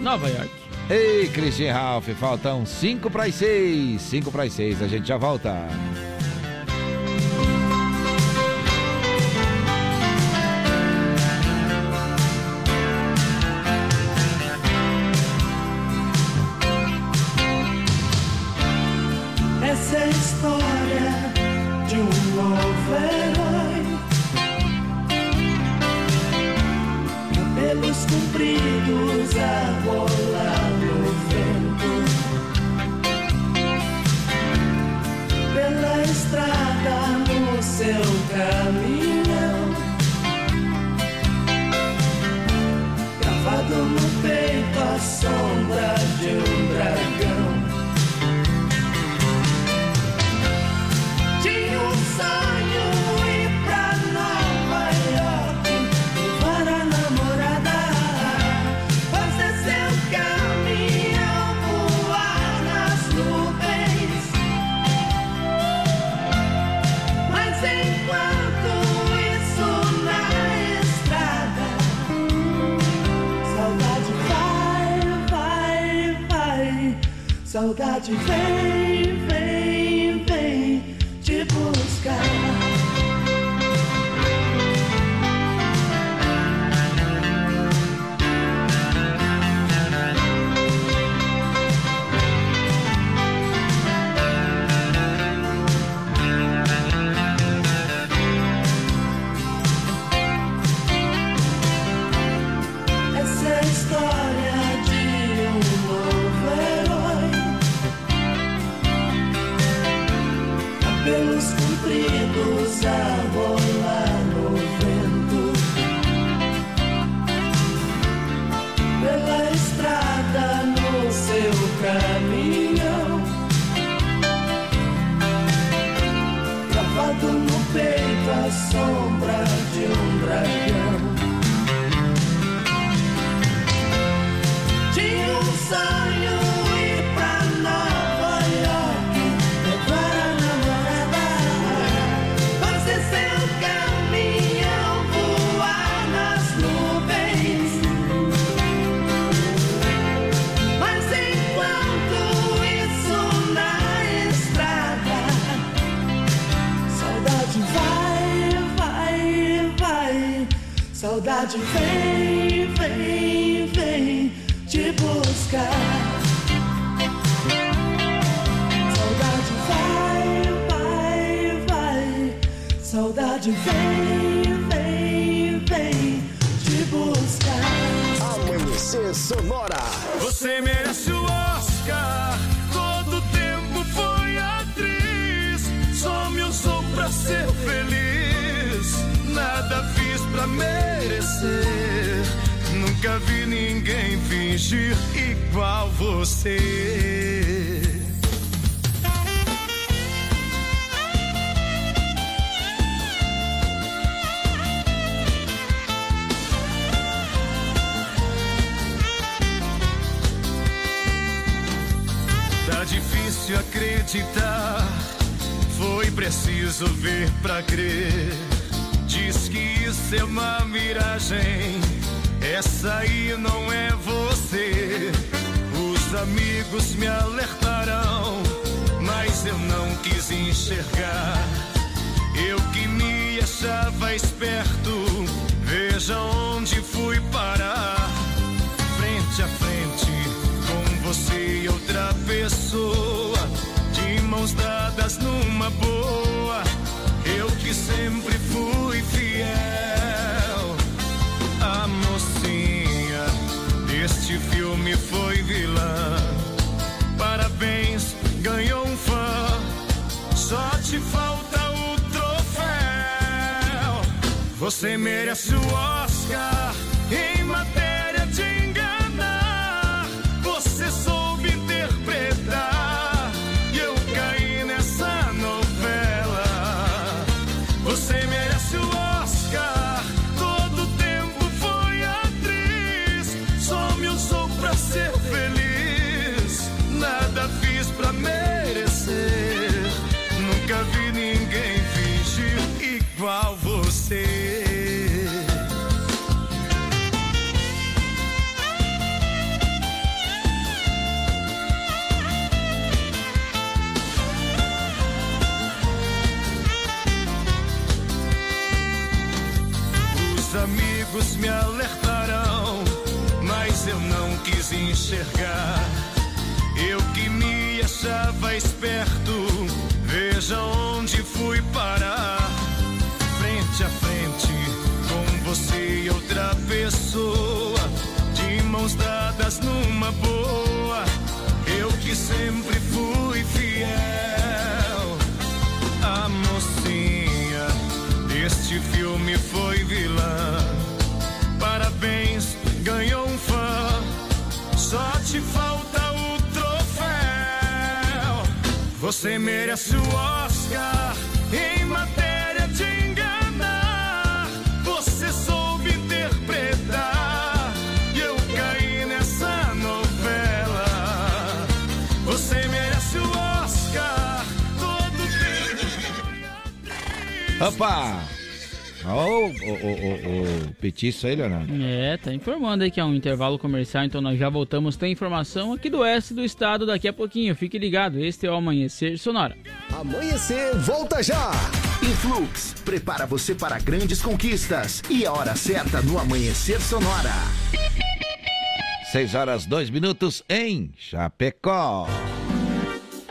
Nova York. Ei, Christian Ralph, faltam 5 para as 6. 5 para as 6, a gente já volta. Saudade a rolar no vento. Pela estrada no seu caminhão. Gravado no peito a sombra Saudade vem, vem, vem te buscar. Saudade vai, vai, vai. Saudade vem, vem, vem te buscar. Amanhecer Sonora. Você merece o Nunca vi ninguém fingir igual você. Tá difícil acreditar. Foi preciso ver pra crer. Diz que isso é uma miragem. Essa aí não é você. Os amigos me alertarão, mas eu não quis enxergar. Eu que me achava esperto, veja onde fui parar. Frente a frente, com você e outra pessoa, de mãos dadas numa boa eu que sempre fui fiel. A mocinha deste filme foi vilã. Parabéns, ganhou um fã. Só te falta o troféu. Você merece o Oscar em matéria. Os amigos me alertarão, mas eu não quis enxergar. Eu que me achava esperto, veja pessoa, de mãos dadas numa boa. Eu que sempre fui fiel. A mocinha deste filme foi vilã. Parabéns, ganhou um fã. Só te falta o troféu. Você merece o Oscar em matéria Opa! Ó, o, o, petiço aí, Leonardo. É, tá informando aí que é um intervalo comercial, então nós já voltamos. Tem informação aqui do oeste do estado daqui a pouquinho. Fique ligado, este é o Amanhecer Sonora. Amanhecer, volta já! Influx, prepara você para grandes conquistas. E a hora certa no Amanhecer Sonora. 6 horas 2 minutos em Chapecó.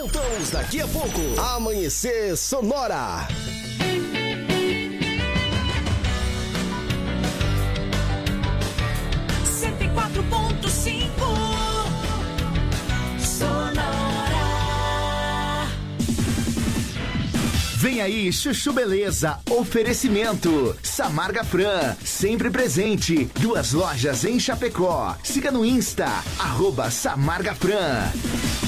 Voltamos daqui a pouco. Amanhecer Sonora. Vem aí, Chuchu Beleza. Oferecimento. Samarga Fran, sempre presente. Duas lojas em Chapecó. Siga no Insta, arroba Samarga Fran.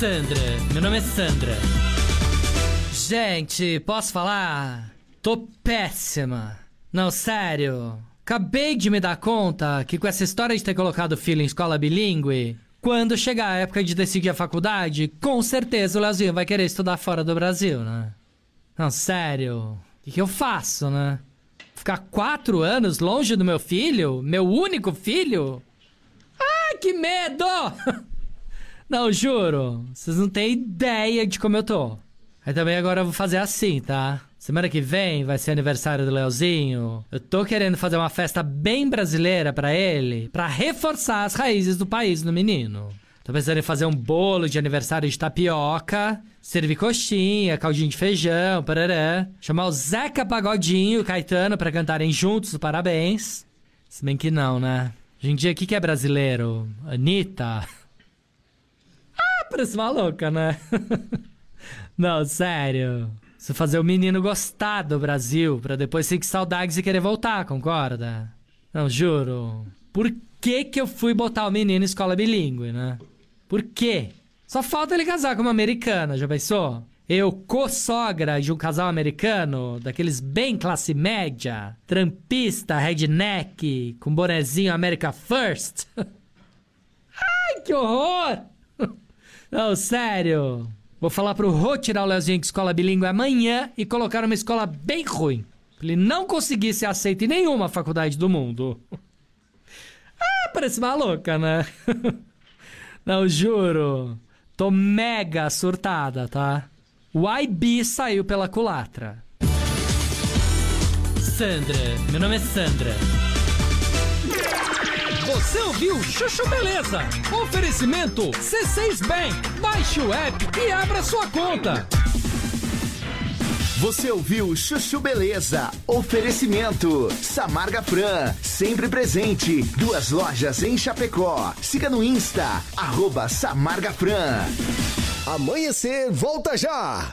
Sandra, meu nome é Sandra. Gente, posso falar? Tô péssima. Não, sério. Acabei de me dar conta que com essa história de ter colocado o filho em escola bilíngue, quando chegar a época de decidir a faculdade, com certeza o Leozinho vai querer estudar fora do Brasil, né? Não, sério. O que, que eu faço, né? Ficar quatro anos longe do meu filho? Meu único filho? Ai, que medo! Não, juro. Vocês não têm ideia de como eu tô. Aí também agora eu vou fazer assim, tá? Semana que vem vai ser aniversário do Leozinho. Eu tô querendo fazer uma festa bem brasileira pra ele, pra reforçar as raízes do país no menino. Tô pensando em fazer um bolo de aniversário de tapioca, servir coxinha, caldinho de feijão, parará. Chamar o Zeca Pagodinho e o Caetano pra cantarem juntos os parabéns. Se bem que não, né? Hoje em dia, o que, que é brasileiro? Anitta? Parece uma louca, né? não, sério. Você fazer o menino gostar do Brasil pra depois sentir saudades e querer voltar, concorda? Não, juro. Por que que eu fui botar o menino em escola bilíngue, né? Por quê? Só falta ele casar com uma americana, já pensou? Eu, co-sogra de um casal americano, daqueles bem classe média, trampista, redneck, com bonezinho America First. Ai, que horror! Não, sério. Vou falar pro Rô tirar o Leozinho de escola bilíngue amanhã e colocar numa escola bem ruim. Pra ele não conseguir ser aceito em nenhuma faculdade do mundo. Ah, parece maluca, né? Não, juro. Tô mega surtada, tá? O IB saiu pela culatra. Sandra, meu nome é Sandra. Você ouviu Chuchu Beleza? Oferecimento C6 Bank. Baixe o app e abra sua conta. Você ouviu Chuchu Beleza? Oferecimento Samarga Fran, sempre presente. Duas lojas em Chapecó. Siga no Insta, arroba Samarga Fran. Amanhecer, volta já!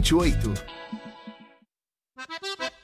1928.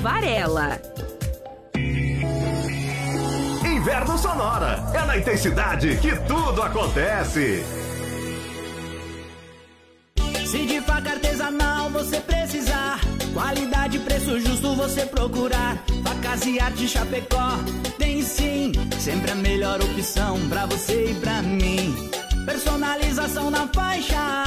Varela. Inverno Sonora. É na intensidade que tudo acontece. Se de faca artesanal você precisar, qualidade e preço justo você procurar. Facas e arte Chapecó tem sim, sempre a melhor opção pra você e pra mim. Personalização na faixa.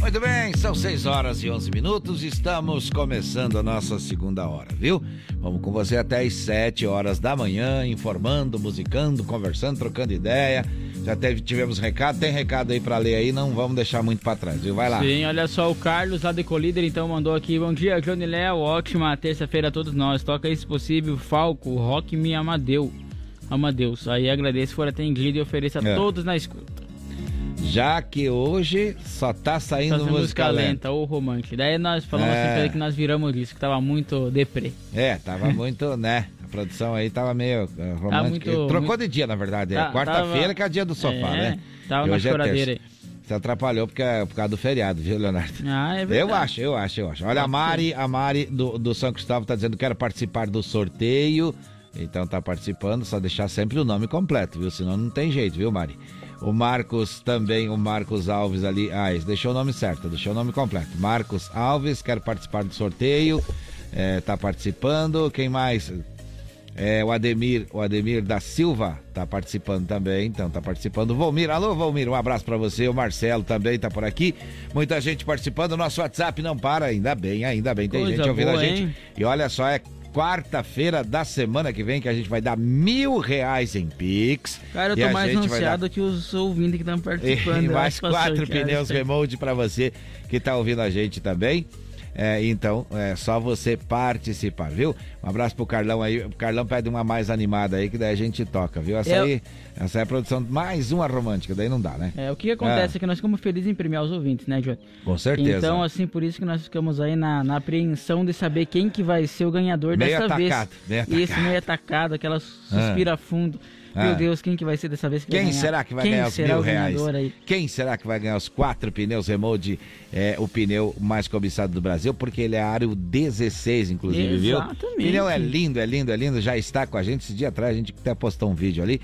Muito bem, são 6 horas e 11 minutos, estamos começando a nossa segunda hora, viu? Vamos com você até as 7 horas da manhã, informando, musicando, conversando, trocando ideia. Já teve, tivemos recado, tem recado aí pra ler aí, não vamos deixar muito pra trás, viu? Vai lá. Sim, olha só, o Carlos lá de Colíder então mandou aqui. Bom dia, Johnny Léo, ótima terça-feira a todos nós. Toca aí, se possível, Falco, Rock Me Amadeu. Amadeus. Aí agradeço por atendido e ofereço a É. todos na escuta. Já que hoje só tá saindo Só música, lenta. ou romântica. Daí nós falamos É. assim que nós viramos disso, que tava muito deprê. É, tava muito, né? A produção aí tava meio eh, romântica. muito- Trocou muito- de dia, na verdade. Tá- é quarta-feira tava- que é dia do sofá, É, né? tava E na é choradeira terça. Você atrapalhou porque é por causa do feriado, viu, Leonardo? Ah, é verdade. Eu acho, eu acho, eu acho. Olha, a Mari, a Mari do, do São Cristóvão tá dizendo que quero participar do sorteio. Então tá participando, só deixar sempre o nome completo, viu? Senão não tem jeito, viu, Mari? O Marcos também, o Marcos Alves ali. Ah, esse deixou o nome certo, deixou o nome completo. Marcos Alves, quero participar do sorteio. É, tá participando. Quem mais? É, o Ademir, o Ademir da Silva tá participando também, então tá participando. O Volmir, alô Volmir, um abraço pra você. O Marcelo também tá por aqui. Muita gente participando. Nosso WhatsApp não para, ainda bem, ainda bem. Tem Coisa gente ouvindo boa, a gente. hein? E olha só, é quarta-feira da semana que vem que a gente vai dar mil reais em Pix. Cara, eu tô mais vai dar- que os ouvintes que estão participando. e mais quatro pneus remote para você que tá ouvindo a gente também. É, então, é só você participar, viu? Um abraço pro Carlão aí. O Carlão pede uma mais animada aí, que daí a gente toca, viu? Essa Eu- aí, essa é a produção, mais uma romântica, daí não dá, né? É, o que acontece é que nós ficamos felizes em premiar os ouvintes, né, Johnny? Com certeza. Então, assim, por isso que nós ficamos aí na, na apreensão de saber quem que vai ser o ganhador Meio dessa atacado, vez. meio Isso, meio atacado, aquela suspira fundo. Ah. Meu Deus, quem que vai ser dessa vez que Quem será que vai quem ganhar os mil reais? aí? Quem será que vai ganhar os quatro pneus Remote, é, o pneu mais cobiçado do Brasil? Porque ele é aro 16, inclusive, viu? Exatamente. O pneu é lindo, é lindo, é lindo. Já está com a gente. Esse dia atrás a gente até postou um vídeo ali.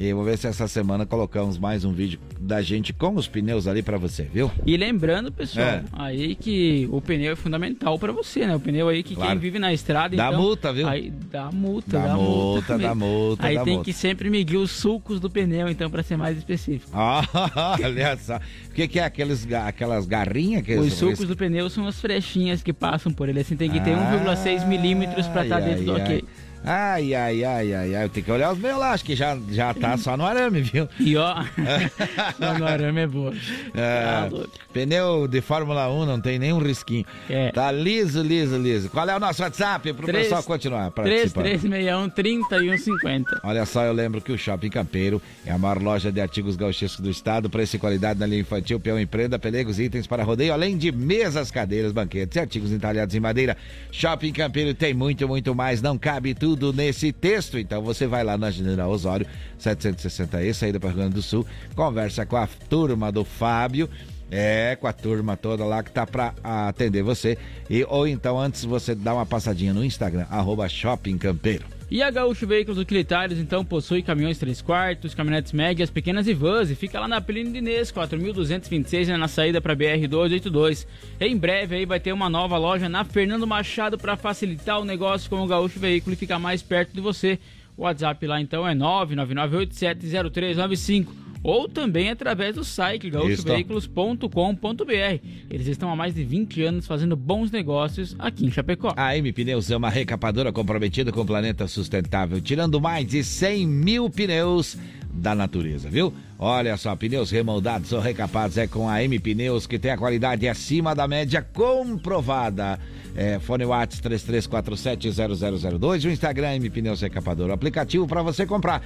E vou ver se essa semana colocamos mais um vídeo da gente com os pneus ali pra você, viu? E lembrando, pessoal, É. aí que o pneu é fundamental pra você, né? O pneu aí que Claro. quem vive na estrada, Dá então, multa, viu? Aí dá multa, Dá dá, multa, dá mesmo. multa, Aí dá tem multa. que sempre medir os sulcos do pneu, então, pra ser mais específico. Ah, olha só. O que, que é aqueles, aquelas garrinhas que Os sulcos do pneu são as frechinhas que passam por ele, assim, tem que ter Ah, 1,6 milímetros pra estar ai, dentro do ai, ok. Ai, ai, ai, ai, ai. Eu tenho que olhar os meus lá, acho que já, já tá só no arame, viu? E ó, só no arame é boa. É, Tá pneu de Fórmula 1 não tem nenhum risquinho. É. Tá liso, liso, liso. Qual é o nosso WhatsApp pro Três- pessoal continuar participando? 3361 3150. Olha só, eu lembro que o Shopping Campeiro é a maior loja de artigos gauchescos do estado, preço e qualidade na linha infantil, peão e prenda, pelegos, itens para rodeio, além de mesas, cadeiras, banquetes e artigos entalhados em madeira. Shopping Campeiro tem muito, muito mais, não cabe tudo nesse texto, então você vai lá na General Osório, 760E, saída para Rio Grande do Sul, conversa com a turma do Fábio, é, com a turma toda lá que tá pra atender você. E, ou então, antes você dá uma passadinha no Instagram, arroba Shopping Campeiro. E a Gaúcho Veículos Utilitários, então, possui caminhões 3 quartos, caminhonetes médias, pequenas e vans, e fica lá na Pelino de Inês, 4.226, né, na saída para BR-282. Em breve aí vai ter uma nova loja na Fernando Machado para facilitar o negócio com o Gaúcho Veículo e ficar mais perto de você. O WhatsApp lá, então, é 999870395 ou também através do site gaúchoveículos.com.br. Eles estão há mais de 20 anos fazendo bons negócios aqui em Chapecó. A M Pneus é uma recapadora comprometida com o planeta sustentável, tirando mais de 100 mil pneus da natureza, viu? Olha só, pneus remoldados ou recapados é com a M Pneus, que tem a qualidade acima da média comprovada. É, fone Whats 33470002, o Instagram M Pneus Recapador. O aplicativo para você comprar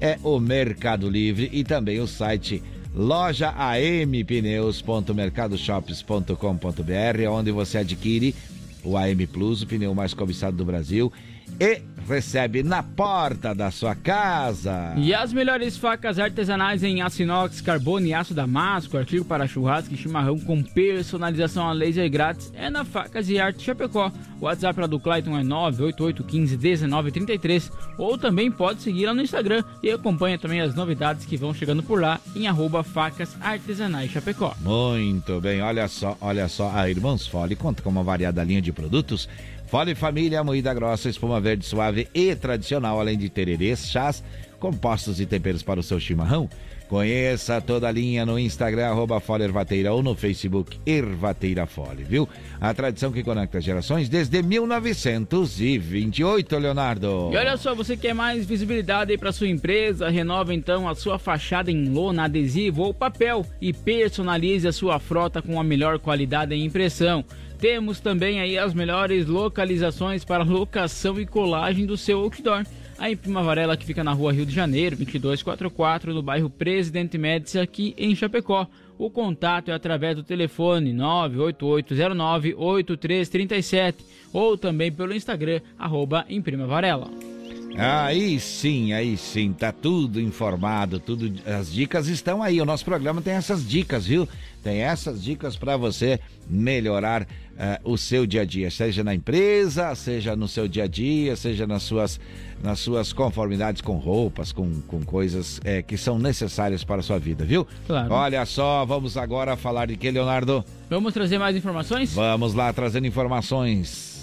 é o Mercado Livre e também o site loja ampneus.mercadoshops.com.br, onde você adquire o AM Plus, o pneu mais cobiçado do Brasil, e recebe na porta da sua casa. E as melhores facas artesanais em aço inox, carbono e aço damasco, artigo para churrasco e chimarrão com personalização a laser grátis é na Facas e Arte Chapecó. O WhatsApp lá do Clayton é 988151933 ou também pode seguir lá no Instagram e acompanha também as novidades que vão chegando por lá em arroba facas artesanais Chapecó. Muito bem, olha só, olha só, a Irmãos Fole conta com uma variada linha de produtos Fole Família, moída grossa, espuma verde suave e tradicional, além de tererês, chás, compostos e temperos para o seu chimarrão. Conheça toda a linha no Instagram, arroba Fole Ervateira ou no Facebook Ervateira Fole, viu? A tradição que conecta gerações desde 1928, Leonardo. E olha só, você quer mais visibilidade para sua empresa? Renova então a sua fachada em lona, adesivo ou papel e personalize a sua frota com a melhor qualidade em impressão. Temos também aí as melhores localizações para locação e colagem do seu outdoor. A Imprima Varela, que fica na rua Rio de Janeiro, 2244, no bairro Presidente Médici, aqui em Chapecó. O contato é através do telefone 98809-8337 ou também pelo Instagram, arroba Imprima Varela. Aí sim, aí sim, tá tudo informado, tudo, as dicas estão aí. O nosso programa tem essas dicas, viu? Tem essas dicas para você melhorar uh, o seu dia a dia, seja na empresa, seja no seu dia a dia, seja nas suas, nas suas conformidades com roupas, com, com coisas é, que são necessárias para a sua vida, viu? Claro. Olha só, vamos agora falar de que, Leonardo? Vamos trazer mais informações? Vamos lá, trazendo informações.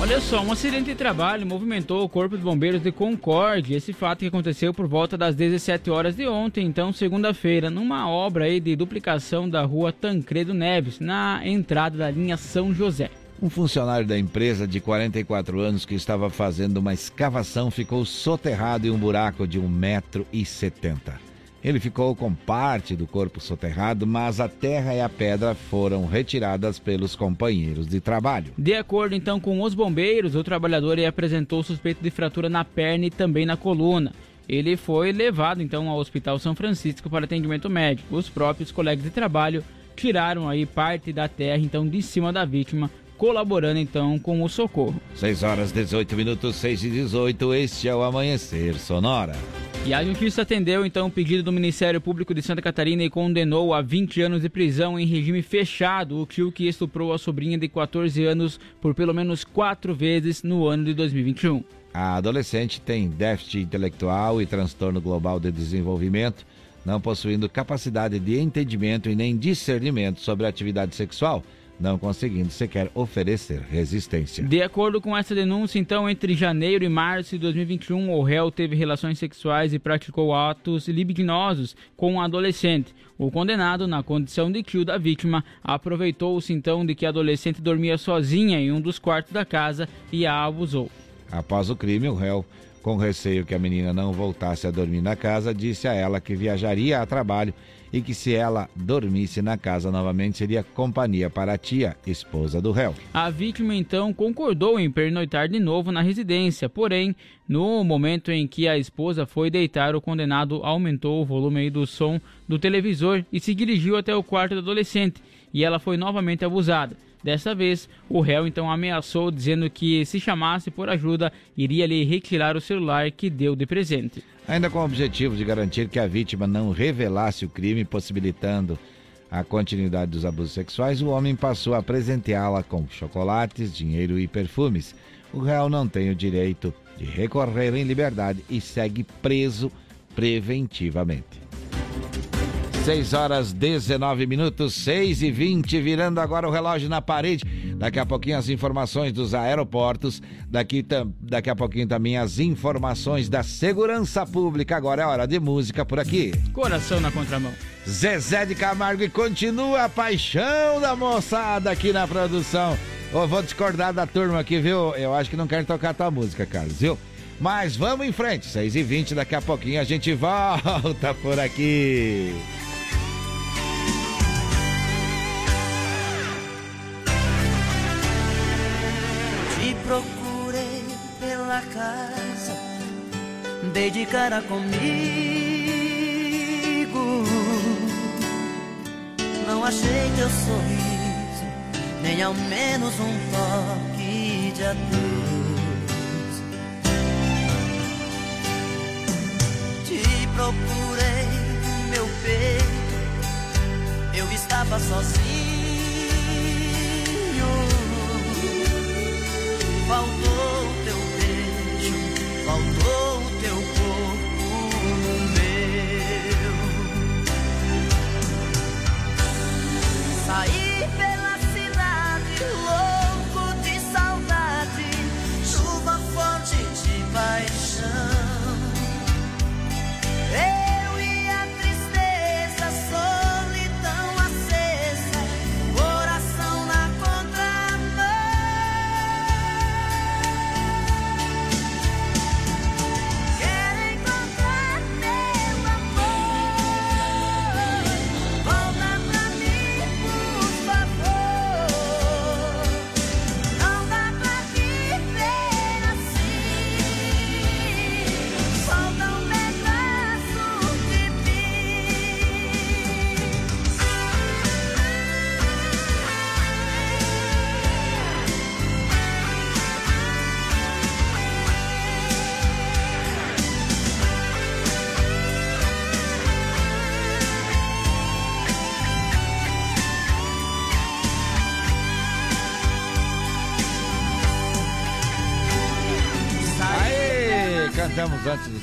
Olha só, um acidente de trabalho movimentou o Corpo de Bombeiros de Concórdia. Esse fato que aconteceu por volta das 17 horas de ontem, então segunda-feira, numa obra aí de duplicação da rua Tancredo Neves, na entrada da linha São José. Um funcionário da empresa de 44 anos que estava fazendo uma escavação ficou soterrado em um buraco de 1,70m. Ele ficou com parte do corpo soterrado, mas a terra e a pedra foram retiradas pelos companheiros de trabalho. De acordo então com os bombeiros, o trabalhador apresentou suspeito de fratura na perna e também na coluna. Ele foi levado então ao Hospital São Francisco para atendimento médico. Os próprios colegas de trabalho tiraram aí parte da terra então de cima da vítima colaborando então com o socorro. 6 horas 18 minutos, 6 e 18, este é o Amanhecer Sonora. E a justiça atendeu então o pedido do Ministério Público de Santa Catarina e condenou a 20 anos de prisão em regime fechado o tio que estuprou a sobrinha de 14 anos por pelo menos quatro vezes no ano de 2021. A adolescente tem déficit intelectual e transtorno global de desenvolvimento, não possuindo capacidade de entendimento e nem discernimento sobre a atividade sexual não conseguindo sequer oferecer resistência. De acordo com essa denúncia, então, entre janeiro e março de 2021, o réu teve relações sexuais e praticou atos libidinosos com um adolescente. O condenado, na condição de tio da vítima, aproveitou-se então de que a adolescente dormia sozinha em um dos quartos da casa e a abusou. Após o crime, o réu com receio que a menina não voltasse a dormir na casa, disse a ela que viajaria a trabalho e que se ela dormisse na casa novamente seria companhia para a tia, esposa do réu. A vítima então concordou em pernoitar de novo na residência, porém, no momento em que a esposa foi deitar, o condenado aumentou o volume do som do televisor e se dirigiu até o quarto do adolescente, e ela foi novamente abusada. Dessa vez, o réu então ameaçou, dizendo que se chamasse por ajuda, iria lhe retirar o celular que deu de presente. Ainda com o objetivo de garantir que a vítima não revelasse o crime, possibilitando a continuidade dos abusos sexuais, o homem passou a presenteá-la com chocolates, dinheiro e perfumes. O réu não tem o direito de recorrer em liberdade e segue preso preventivamente. 6 horas 19 minutos, 6 e 20, virando agora o relógio na parede. Daqui a pouquinho as informações dos aeroportos, daqui, daqui a pouquinho também as informações da segurança pública. Agora é hora de música por aqui. Coração na contramão. Zezé de Camargo e continua a paixão da moçada aqui na produção. Eu vou discordar da turma aqui, viu? Eu acho que não quero tocar tua música, Carlos, viu? Mas vamos em frente, 6 e 20 daqui a pouquinho a gente volta por aqui. Procurei pela casa, dei de cara comigo. Não achei teu sorriso, nem ao menos um toque de adeus. Te procurei, meu peito, eu estava sozinho. Faltou teu beijo, faltou teu corpo no meu. Saí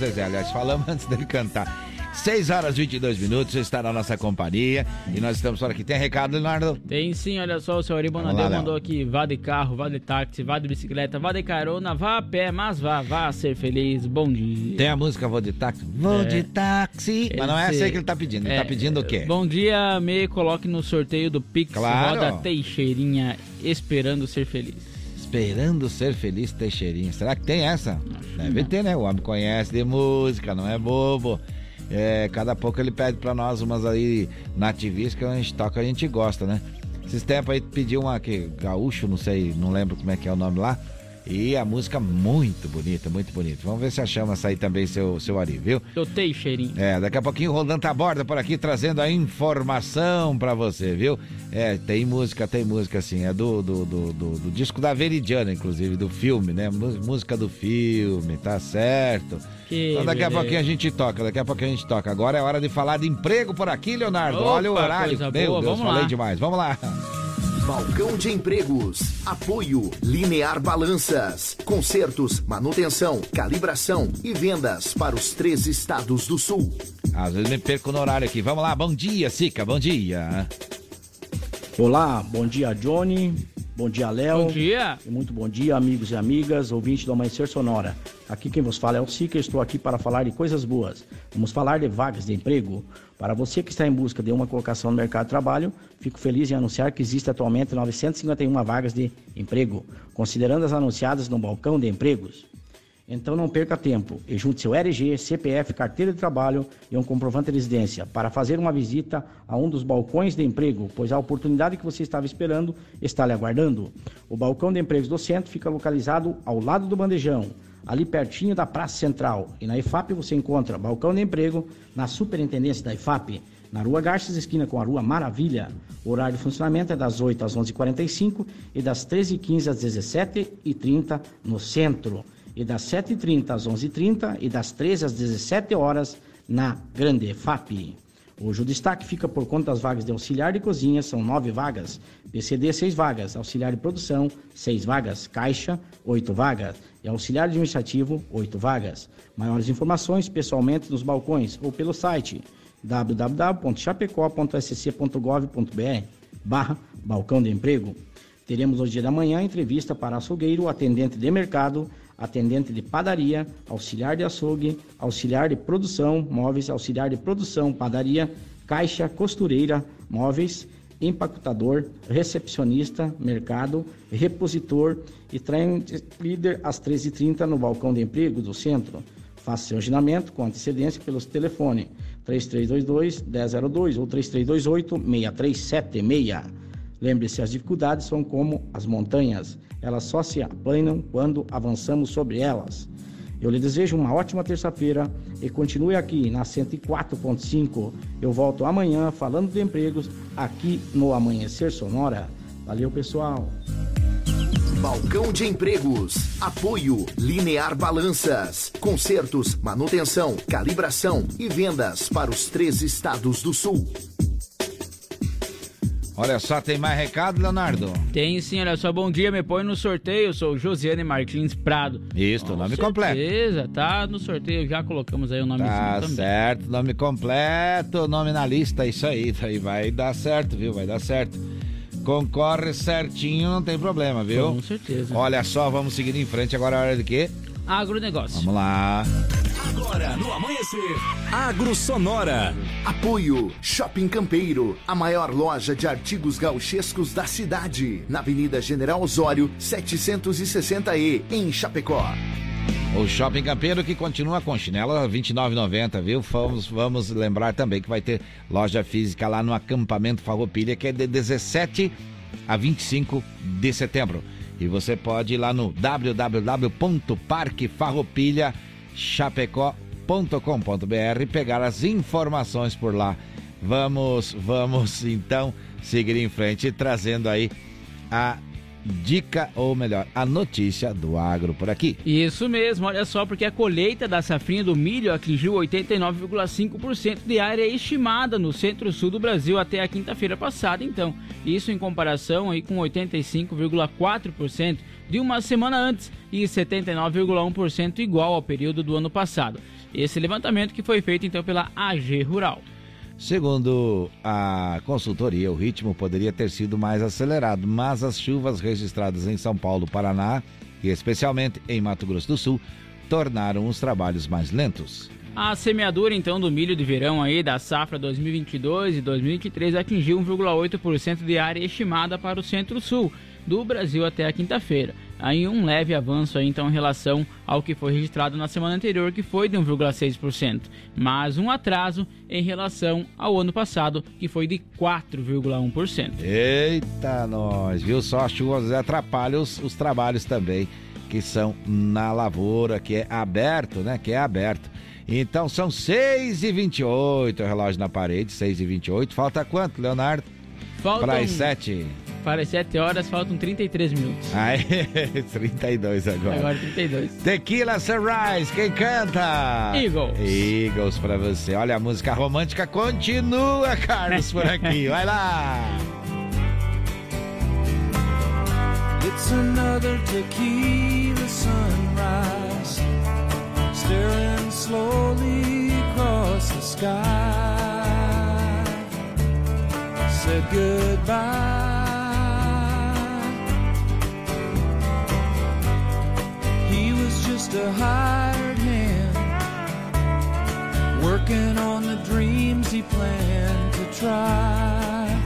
Zezé, aliás, falamos antes dele cantar. 6 horas e 22 minutos, você está na nossa companhia e nós estamos por aqui. Tem recado, Leonardo? Tem sim, olha só, o senhor Ari Bonadeu Léo. mandou aqui, vá de carro, vá de táxi, vá de bicicleta, vá de carona, vá a pé, mas vá, vá ser feliz, bom dia. Tem a música Vou de Táxi? Vou É. de táxi. Mas não é essa aí que ele tá pedindo. Ele é, tá pedindo o quê? Bom dia, me coloque no sorteio do Pix Claro. Roda Teixeirinha, esperando ser feliz. Esperando ser feliz, Teixeirinha. Será que tem essa? Deve ter, né? O homem conhece de música, não é bobo. É, cada pouco ele pede pra nós umas aí nativistas que a gente toca, a gente gosta, né? Esses tempos aí pediu uma que gaúcho, não sei, não lembro como é que é o nome lá. E a música muito bonita, muito bonita. Vamos ver se achamos essa aí também, seu, seu Ari, viu? Do Teixeirinha. É, daqui a pouquinho o Rolando tá a borda por aqui trazendo a informação pra você, viu? É, tem música, tem música assim, é do, do, do, do- do disco da Veridiana, inclusive, do filme, né? Mú- Música do filme, tá certo. Que então daqui a beleza. pouquinho a gente toca, daqui a pouquinho a gente toca. Agora é hora de falar de emprego por aqui, Leonardo. Opa, Olha o horário. Meu boa, Deus, vamos falei lá. demais. Vamos lá. Balcão de Empregos. Apoio Linear Balanças. Consertos, manutenção, calibração e vendas para os três estados do sul. Às vezes me perco no horário aqui. Vamos lá, bom dia, Sica, bom dia. Olá, bom dia Johnny, bom dia Léo. Bom dia. E muito bom dia amigos e amigas, ouvintes do Amanhecer Sonora. Aqui quem vos fala é o Sica, estou aqui para falar de coisas boas. Vamos falar de vagas de emprego. Para você que está em busca de uma colocação no mercado de trabalho, fico feliz em anunciar que existe atualmente 951 vagas de emprego, considerando as anunciadas no balcão de empregos. Então não perca tempo e junte seu RG, CPF, carteira de trabalho e um comprovante de residência para fazer uma visita a um dos balcões de emprego, pois a oportunidade que você estava esperando está lhe aguardando. O balcão de empregos do centro fica localizado ao lado do bandejão, ali pertinho da Praça Central. E na IFAP você encontra balcão de emprego na superintendência da IFAP. Na Rua Garças, esquina com a Rua Maravilha. O horário de funcionamento é das 8 às 11h45 e das 13h15 às 17h30 no centro e das 7h30 às 11h30 e das 13 às 17 horas na Grande FAP. Hoje o destaque fica por conta das vagas de auxiliar de cozinha, são nove vagas. PCD, seis vagas. Auxiliar de produção, seis vagas. Caixa, oito vagas. E auxiliar administrativo, oito vagas. Maiores informações pessoalmente nos balcões ou pelo site www.chapecó.sc.gov.br barra balcão de emprego. Teremos dia da manhã entrevista para açougueiro, atendente de mercado, atendente de padaria, auxiliar de açougue, auxiliar de produção, móveis, auxiliar de produção, padaria, caixa, costureira, móveis, empacotador, recepcionista, mercado, repositor e trem líder às 13h30 no balcão de emprego do centro. Faça seu agendamento com antecedência pelos telefones 3322-1002 ou 3328-6376. Lembre-se, as dificuldades são como as montanhas, elas só se aplanam quando avançamos sobre elas. Eu lhe desejo uma ótima terça-feira e continue aqui na 104.5. Eu volto amanhã falando de empregos aqui no Amanhecer Sonora. Valeu, pessoal. Balcão de Empregos. Apoio Linear Balanças. Consertos, manutenção, calibração e vendas para os três estados do sul. Olha só, tem mais recado, Leonardo? Tem sim, olha só, bom dia, me põe no sorteio, eu sou Josiane Martins Prado. Isso, Com nome completo. certeza, tá no sorteio, já colocamos aí o nome Tá também. certo, nome completo, nome na lista, isso aí, isso aí vai dar certo, viu? Vai dar certo. Concorre certinho, não tem problema, viu? Com certeza. Olha só, vamos seguir em frente, agora é hora de quê? Agronegócio. Vamos lá. Agora no amanhecer, Agro Sonora. Apoio Shopping Campeiro, a maior loja de artigos gauchescos da cidade, na Avenida General Osório, 760E, em Chapecó. O Shopping Campeiro que continua com chinela R$ 29,90, viu? Vamos, vamos lembrar também que vai ter loja física lá no acampamento Farroupilha, que é de 17 a 25 de setembro. E você pode ir lá no www.parquefarroupilhachapecó.com.br e pegar as informações por lá. Vamos, vamos então seguir em frente trazendo aí a dica, ou melhor, a notícia do agro por aqui. Isso mesmo, olha só, porque a colheita da safrinha do milho atingiu 89,5% de área estimada no centro-sul do Brasil até a quinta-feira passada, então. Isso em comparação aí com 85,4% de uma semana antes e 79,1% igual ao período do ano passado. Esse levantamento que foi feito então pela AG Rural. Segundo a consultoria, o ritmo poderia ter sido mais acelerado, mas as chuvas registradas em São Paulo, Paraná e especialmente em Mato Grosso do Sul tornaram os trabalhos mais lentos. A semeadura então do milho de verão aí da safra 2022 e 2023 atingiu 1,8% de área estimada para o centro-sul do Brasil até a quinta-feira. Aí um leve avanço aí, então em relação ao que foi registrado na semana anterior, que foi de 1,6%, mas um atraso em relação ao ano passado, que foi de 4,1%. Eita, nós, viu? Só as chuvas atrapalham os, os trabalhos também, que são na lavoura, que é aberto, né? Que é aberto. Então são 6h28, o relógio na parede, 6h28. Falta quanto, Leonardo? Faltam- Para as 7. Para as 7 horas faltam 33 minutos. Aí, 32 agora. Agora 32. Tequila Sunrise, quem canta? Eagles. Eagles pra você. Olha, a música romântica continua, Carlos, por aqui. Vai lá. It's another tequila sunrise, staring slowly across the sky. Said goodbye. Just a hired hand, working on the dreams he planned to try.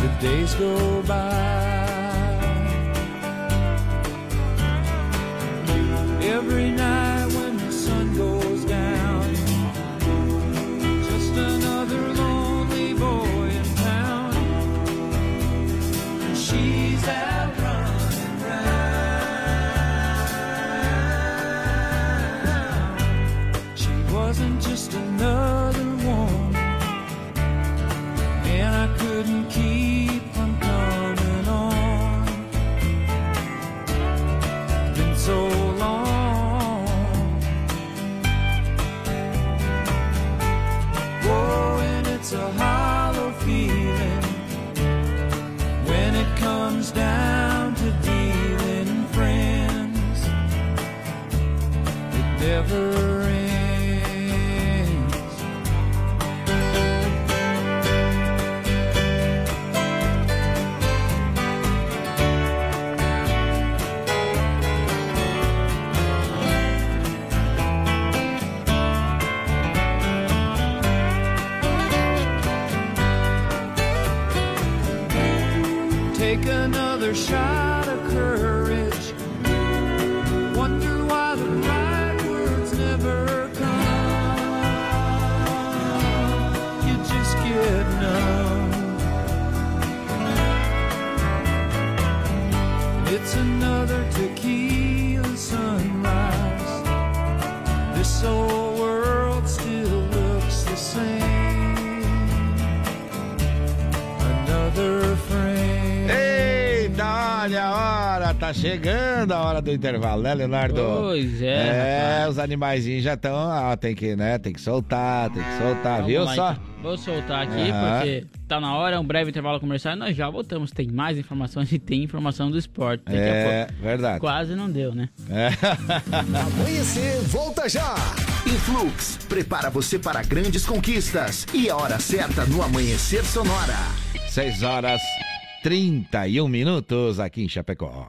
The days go by. Every night No. Do intervalo, né, Leonardo? Pois é, É, rapaz. os animaizinhos já estão, ó, tem que, né, tem que soltar, tem que soltar, Vamos viu lá, só? então. Vou soltar aqui, Aham. porque tá na hora, um breve intervalo comercial e nós já voltamos. Tem mais informações e tem informação do esporte. Daqui É, verdade. Quase não deu, né? É. Amanhecer, volta já! Influx, prepara você para grandes conquistas. E a hora certa no Amanhecer Sonora. 6 horas 31 minutos aqui em Chapecó.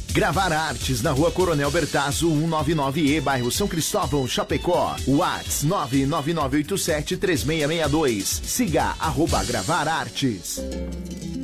Gravar Artes na Rua Coronel Bertazzo, 199E, bairro São Cristóvão, Chapecó. Whats 999873662. Siga arroba Gravar Artes.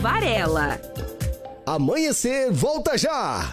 Varela. Amanhecer, volta já!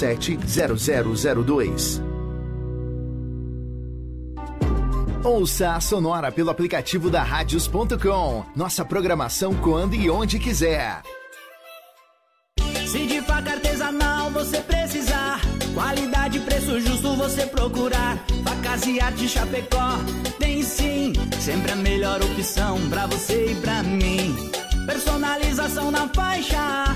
0002. Ouça a Sonora pelo aplicativo da Radios.com. Nossa programação quando e onde quiser. Se de faca artesanal você precisar, qualidade e preço justo você procurar. Facas e arte Chapecó, tem sim, sempre a melhor opção pra você e pra mim. Personalização na faixa,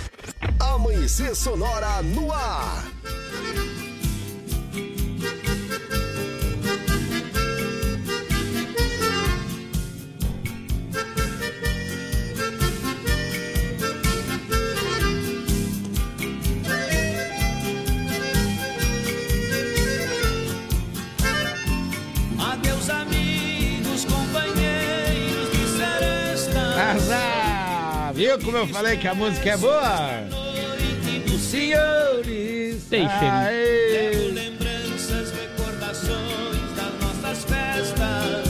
Amanhecer Sonora no ar. Adeus, amigos, companheiros de seresta. Azar! Viu como eu falei que a música é boa? Senhores. Deixa ele. Levo lembranças, recordações das nossas festas,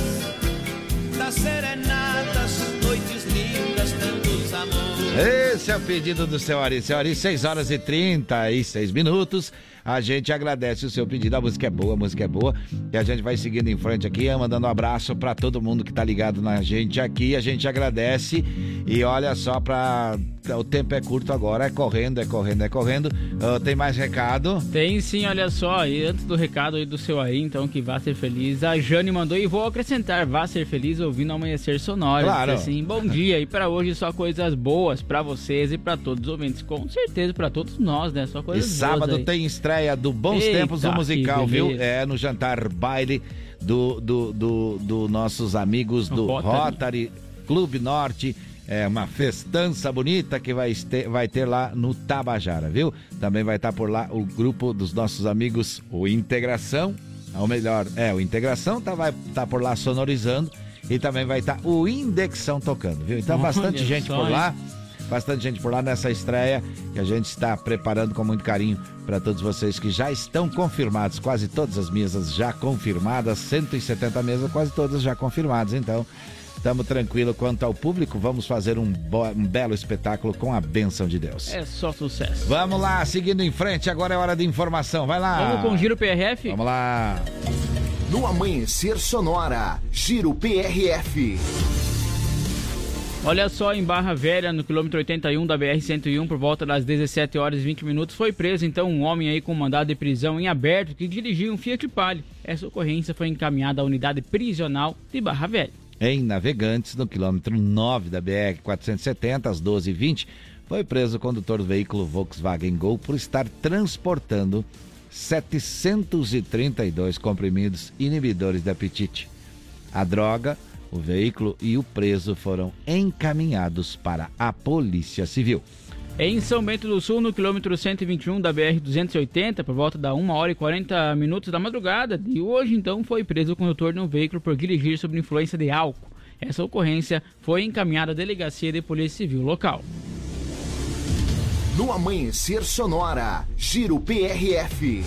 das serenatas, noites lindas, tantos amores. Esse é o pedido do seu Ari. Seu Ari, 6 horas e 36 minutos. A gente agradece o seu pedido. A música é boa, a música é boa. E a gente vai seguindo em frente aqui, mandando um abraço para todo mundo que tá ligado na gente aqui. A gente agradece. E olha só, pra... o tempo é curto agora. É correndo, é correndo, é correndo. Ah, tem mais recado? Tem sim, olha só, e antes do recado aí do seu aí, então, que vá ser feliz, a Jane mandou e vou acrescentar, vá ser feliz ouvindo Amanhecer Sonora. Claro. Assim, bom dia, e pra hoje só coisas boas pra vocês e pra todos os ouvintes, com certeza pra todos nós, né, só E coisas boas sábado aí. tem estreia do Bons Eita, Tempos, o musical, viu? É no jantar baile do, do, do, do nossos amigos do Rotary. Rotary, Clube Norte. É uma festança bonita que vai ter, vai ter lá no Tabajara, viu? Também vai estar por lá o grupo dos nossos amigos, o Integração. Ou melhor, é, o Integração tá, vai estar por lá sonorizando. E também vai estar o Indexão tocando, viu? Então, Olha bastante gente só, por hein? Bastante gente por lá nessa estreia que a gente está preparando com muito carinho para todos vocês que já estão confirmados. Quase todas as mesas já confirmadas, 170 mesas, quase todas já confirmadas. Então, estamos tranquilos quanto ao público. Vamos fazer um, um belo espetáculo com a bênção de Deus. É só sucesso. Vamos lá, seguindo em frente, agora é hora de informação. Vai lá. Vamos com o Giro PRF? Vamos lá. No Amanhecer Sonora, Giro PRF. Olha só, em Barra Velha, no quilômetro 81 da BR-101, por volta das 17 horas e 20 minutos, foi preso então um homem aí com mandado de prisão em aberto que dirigia um Fiat Palio. Essa ocorrência foi encaminhada à unidade prisional de Barra Velha. Em Navegantes, no quilômetro 9 da BR-470, às 12h20, foi preso o condutor do veículo Volkswagen Gol por estar transportando 732 comprimidos inibidores de apetite. A droga, o veículo e o preso foram encaminhados para a Polícia Civil. Em São Bento do Sul, no quilômetro 121 da BR-280, por volta da 1 hora e 40 minutos da madrugada de hoje, então, foi preso o condutor de um veículo por dirigir sob influência de álcool. Essa ocorrência foi encaminhada à Delegacia de Polícia Civil local. No Amanhecer Sonora, Giro PRF.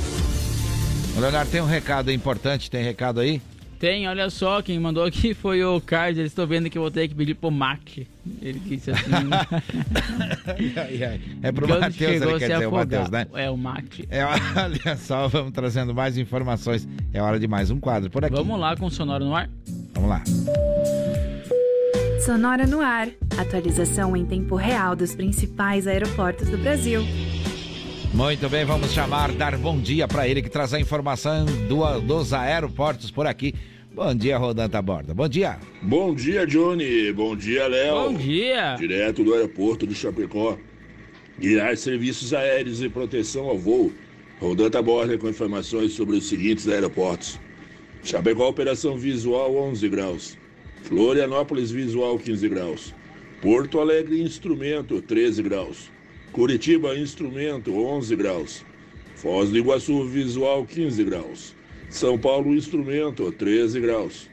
O Leonardo, tem um recado importante, tem recado aí? Tem, olha só, quem mandou aqui foi o Carlos, eles estão vendo que eu vou ter que pedir pro Mac. Ele disse assim... É pro Matheus, chegou ele quer dizer, o. Matheus, né? É o Mac. É, olha só, vamos trazendo mais informações. É hora de mais um quadro por aqui. Vamos lá com o Sonoro no ar? Vamos lá. Sonora no ar. Atualização em tempo real dos principais aeroportos do Brasil. Muito bem, vamos chamar, dar bom dia para ele que traz a informação do- dos aeroportos por aqui. Bom dia, Rodanta Borda. Bom dia. Bom dia, Johnny. Bom dia, Léo. Bom dia. Direto do aeroporto de Chapecó. Guiar serviços aéreos e proteção ao voo. Rodanta Borda com informações sobre os seguintes aeroportos. Chapecó, operação visual 11 graus. Florianópolis, visual 15 graus. Porto Alegre, instrumento 13 graus. Curitiba, instrumento 11 graus. Foz do Iguaçu, visual 15 graus. São Paulo, instrumento 13 graus.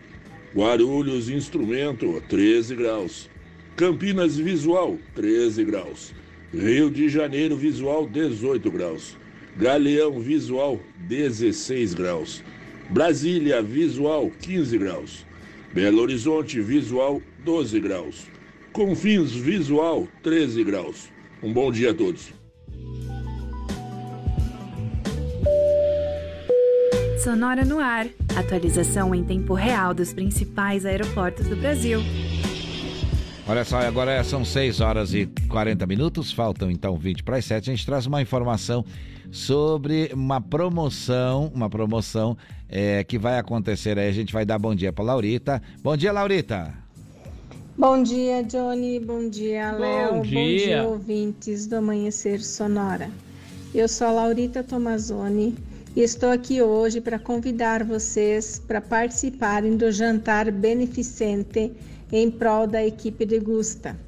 Guarulhos, instrumento 13 graus. Campinas, visual 13 graus. Rio de Janeiro, visual 18 graus. Galeão, visual 16 graus. Brasília, visual 15 graus. Belo Horizonte, visual 12 graus. Confins, visual 13 graus. Um bom dia a todos. Sonora no ar. Atualização em tempo real dos principais aeroportos do Brasil. Olha só, agora são 6 horas e 40 minutos, faltam então 20 para as 7. A gente traz uma informação sobre uma promoção, uma promoção é, que vai acontecer aí. A gente vai dar bom dia para Laurita. Bom dia, Laurita. Bom dia, Johnny. Bom dia, Léo. Bom dia. Bom dia, ouvintes do Amanhecer Sonora. Eu sou a Laurita Tomazoni e estou aqui hoje para convidar vocês para participarem do jantar beneficente em prol da equipe de Gusta.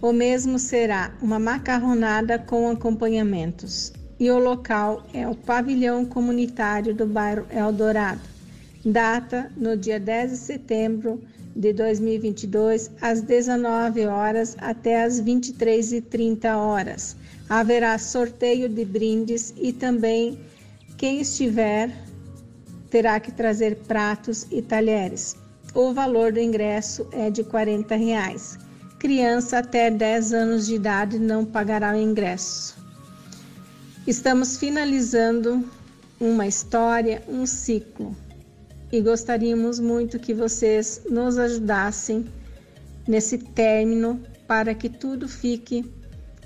O mesmo será uma macarronada com acompanhamentos. E o local é o pavilhão comunitário do bairro Eldorado. Data no dia 10 de setembro de 2022, às 19 horas até às 23h30 horas. Haverá sorteio de brindes e também quem estiver terá que trazer pratos e talheres. O valor do ingresso é de 40 reais. Criança até 10 anos de idade não pagará o ingresso. Estamos finalizando uma história, um ciclo, e gostaríamos muito que vocês nos ajudassem nesse término para que tudo fique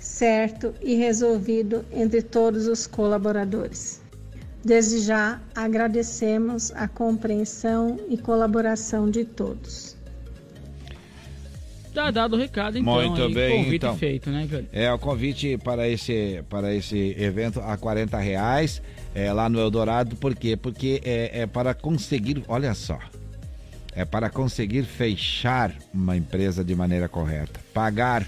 certo e resolvido entre todos os colaboradores. Desde já agradecemos a compreensão e colaboração de todos. Tá dado o recado, então. Muito aí, bem, convite então. feito, né, Johnny? É o convite para esse, para esse evento a 40 reais é, lá no Eldorado. Por quê? Porque é, é para conseguir, olha só, é para conseguir fechar uma empresa de maneira correta, pagar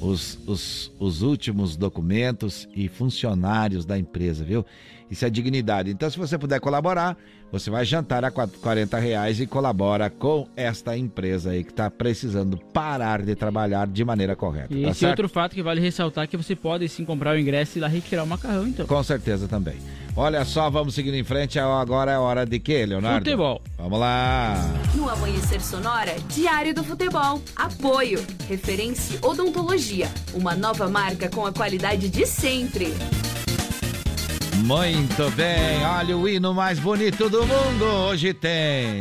os, os, os últimos documentos e funcionários da empresa, viu? Isso é dignidade. Então, se você puder colaborar, você vai jantar a 40 reais e colabora com esta empresa aí que está precisando parar de trabalhar de maneira correta. E tá esse certo? outro fato que vale ressaltar é que você pode sim comprar o ingresso e ir lá retirar o macarrão, então. Com certeza também. Olha só, vamos seguindo em frente. Agora é hora de quê, Leonardo? Futebol. Vamos lá. No Amanhecer Sonora, Diário do Futebol. Apoio. Referência Odontologia. Uma nova marca com a qualidade de sempre. Muito bem. Olha o hino mais bonito do mundo. Hoje tem.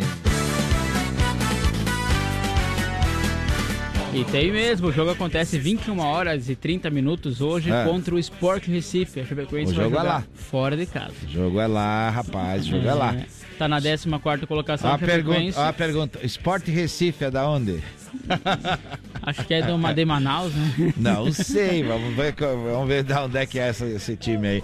E tem mesmo, o jogo acontece 21 horas e 30 minutos hoje É. contra o Sport Recife. A Chapecoense O vai jogo é jogar lá. fora de casa. O jogo é lá, rapaz. O jogo é, lá. Tá na 14 colocação. A pergunta, a pergunta. Esporte Recife é da onde? Acho que é de uma de Manaus, né? Não sei, vamos ver, vamos ver de onde é que é essa- esse time aí.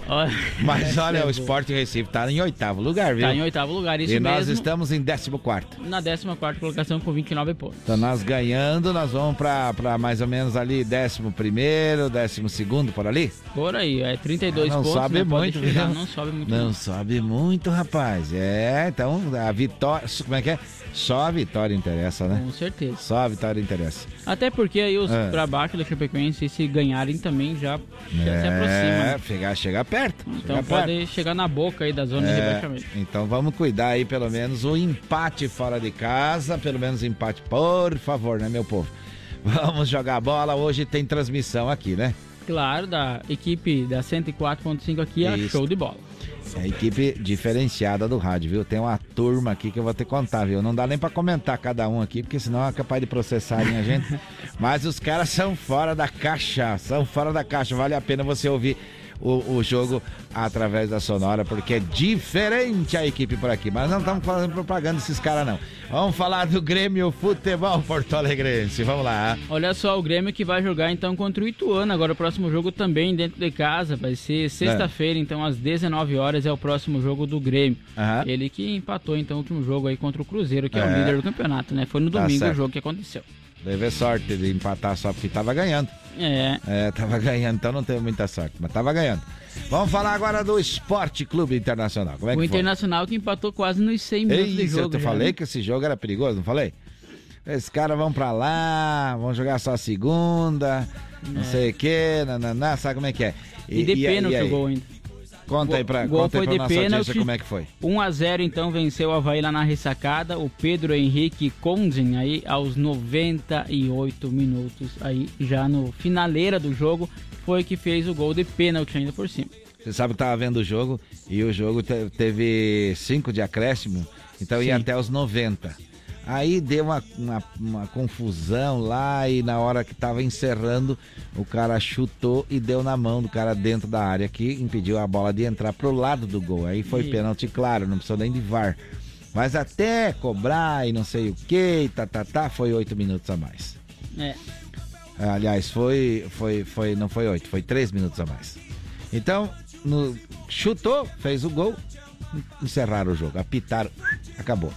Mas olha, essa é o Sport Recife tá em oitavo lugar, viu? Tá em oitavo lugar, isso E nós mesmo. estamos em décimo quarto. Na 14 colocação com 29 pontos. Então nós ganhando, nós vamos pra, pra mais ou menos ali décimo primeiro, décimo segundo, por ali. Por aí, é 32 não pontos. sobe né? Muito, chegar, viu? Não sobe muito. Não sobe muito, rapaz. É, então a vitória, como é que é? Só a vitória interessa, né? Com certeza. Só a vitória interessa. Até porque aí os É. pra baixo da Chapecoense, se ganharem também, já, já se aproxima. É, né? chegar, chegar perto. Então chegar pode perto. chegar na boca aí da zona de É, rebaixamento. então vamos cuidar aí pelo menos o empate fora de casa, pelo menos empate, por favor, né, meu povo? Vamos jogar bola, hoje tem transmissão aqui, né? Claro, da equipe da 104.5 aqui é show de bola. É a equipe diferenciada do rádio, viu? Tem uma turma aqui que eu vou ter que contar, viu? Não dá nem pra comentar cada um aqui, porque senão é capaz de processarem a gente. Mas os caras são fora da caixa, são fora da caixa. Vale a pena você ouvir o, o jogo através da Sonora, porque é diferente a equipe por aqui. Mas não estamos fazendo propaganda desses caras, não. Vamos falar do Grêmio Futebol Porto Alegrense. Vamos lá. Olha só, o Grêmio que vai jogar então contra o Ituano. Agora o próximo jogo também dentro de casa. Vai ser sexta-feira, então às 19 horas é o próximo jogo do Grêmio. Aham. Ele que empatou então o último jogo aí contra o Cruzeiro, que é, o É. líder do campeonato, né? Foi no Tá domingo o certo. jogo que aconteceu. Teve sorte de empatar só porque tava ganhando. É. É, tava ganhando, então não teve muita sorte, mas tava ganhando. Vamos falar agora do Esporte Clube Internacional. Como é o que foi? Internacional que empatou quase nos 100 minutos de Isso, eu jogo. te já, falei né? que esse jogo era perigoso, não falei? Esses caras vão pra lá, vão jogar só a segunda, não É. sei o que, nananá, sabe como é que é? E, de pênalti aí? o gol ainda. Conta aí pra, gol conta aí foi pra de pênalti. como é que foi. 1 a 0 então venceu o Havaí lá na ressacada. O Pedro Henrique Condzen aí aos 98 minutos aí já no finaleira do jogo foi que fez o gol de pênalti ainda por cima. Você sabe que tava vendo o jogo e o jogo te- teve cinco de acréscimo, então ia Sim. até os 90. Aí deu uma, uma, uma confusão lá e na hora que tava encerrando, o cara chutou e deu na mão do cara dentro da área que impediu a bola de entrar pro lado do gol. Aí foi Ih. pênalti, claro, não precisou nem de VAR. Mas até cobrar e não sei o que, tá, tá, tá, foi oito minutos a mais. É. Aliás, foi, foi, foi, não foi oito, foi três minutos a mais. Então, no- chutou, fez o gol, encerraram o jogo, apitaram, acabou.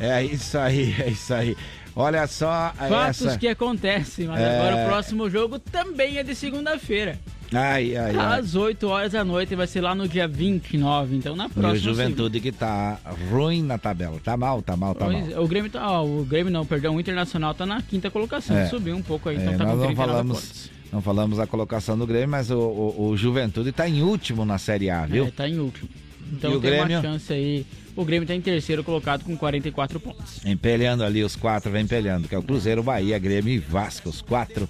É isso aí, é isso aí. Olha só Fatos essa. que acontecem, mas É. agora o próximo jogo também é de segunda-feira. Ai, ai, ai. Às 8 horas da noite, vai ser lá no dia 29, então na E o próxima Juventude que tá ruim na tabela. Tá mal, tá mal, tá mal. Pois é, O Grêmio tá, ó, o Grêmio não, perdão, o Internacional tá na quinta colocação, É. subiu um pouco aí, então É, tá nós com não 39 pontos. falamos, não falamos a colocação do Grêmio, mas o, o, o Juventude tá em último na Série A, viu? É, tá em último. Então E tem uma chance aí. O Grêmio tá em terceiro colocado com 44 pontos. Empelhando ali, os quatro vem empelhando, que é o Cruzeiro, Bahia, Grêmio e Vasco, os quatro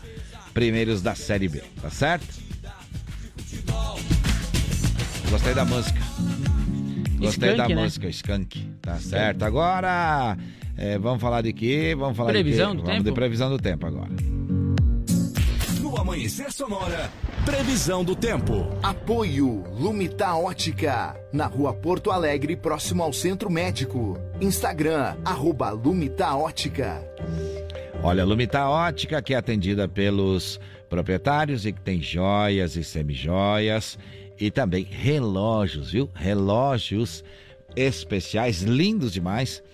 primeiros da Série B, tá certo? Gostei da música. Gostei Skank, da né? música, Skank, tá certo. Agora, é, vamos falar de quê? Vamos falar Previsão de do quê? Vamos tempo? de previsão do tempo agora. No Amanhecer Sonora, previsão do tempo. Apoio Lumita Ótica, na rua Porto Alegre, próximo ao Centro Médico. Instagram, arroba Lumita Ótica. Olha, a Lumita Ótica, que é atendida pelos proprietários e que tem joias e semijoias e também relógios, viu? Relógios especiais, lindos demais.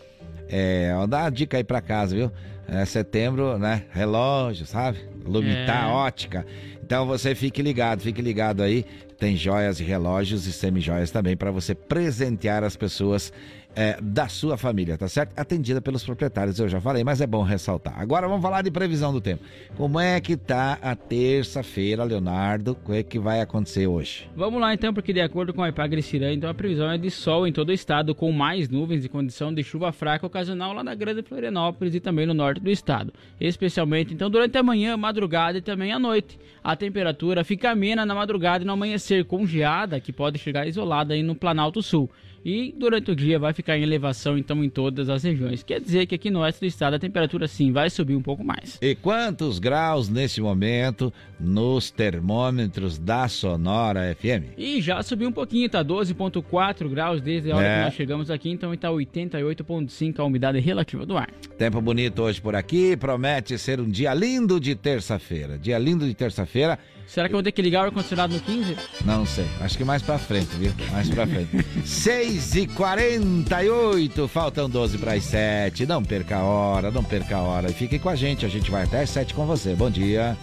É, dá uma dica aí pra casa, viu? É setembro, né? Relógio, sabe? Lumita É. Ótica. Então você fique ligado, fique ligado aí. Tem joias e relógios e semijoias também para você presentear as pessoas é, da sua família, tá certo? Atendida pelos proprietários, eu já falei, mas é bom ressaltar. Agora vamos falar de previsão do tempo. Como é que tá a terça-feira, Leonardo? O que é que vai acontecer hoje? Vamos lá então, porque de acordo com a Ipagre Cirã, então a previsão é de sol em todo o estado, com mais nuvens e condição de chuva fraca ocasional lá na Grande Florianópolis e também no norte do estado. Especialmente então durante a manhã, madrugada e também à noite. A temperatura fica amena na madrugada e no amanhecer, com geada, que pode chegar isolada aí no Planalto Sul. E durante o dia vai ficar em elevação então em todas as regiões. Quer dizer que aqui no oeste do estado a temperatura sim vai subir um pouco mais. E quantos graus nesse momento nos termômetros da Sonora FM? E já subiu um pouquinho, tá 12.4 graus desde a hora É. que nós chegamos aqui, então está 88.5 a umidade relativa do ar. Tempo bonito hoje por aqui, promete ser um dia lindo de terça-feira. Dia lindo de terça-feira. Será que eu vou ter que ligar o ar-condicionado no 15? Não sei, acho que mais pra frente, viu? Mais pra frente. 6 e 48 faltam 12 para as 7. Não perca a hora, não perca a hora. E fique com a gente, a gente vai até as 7 com você. Bom dia.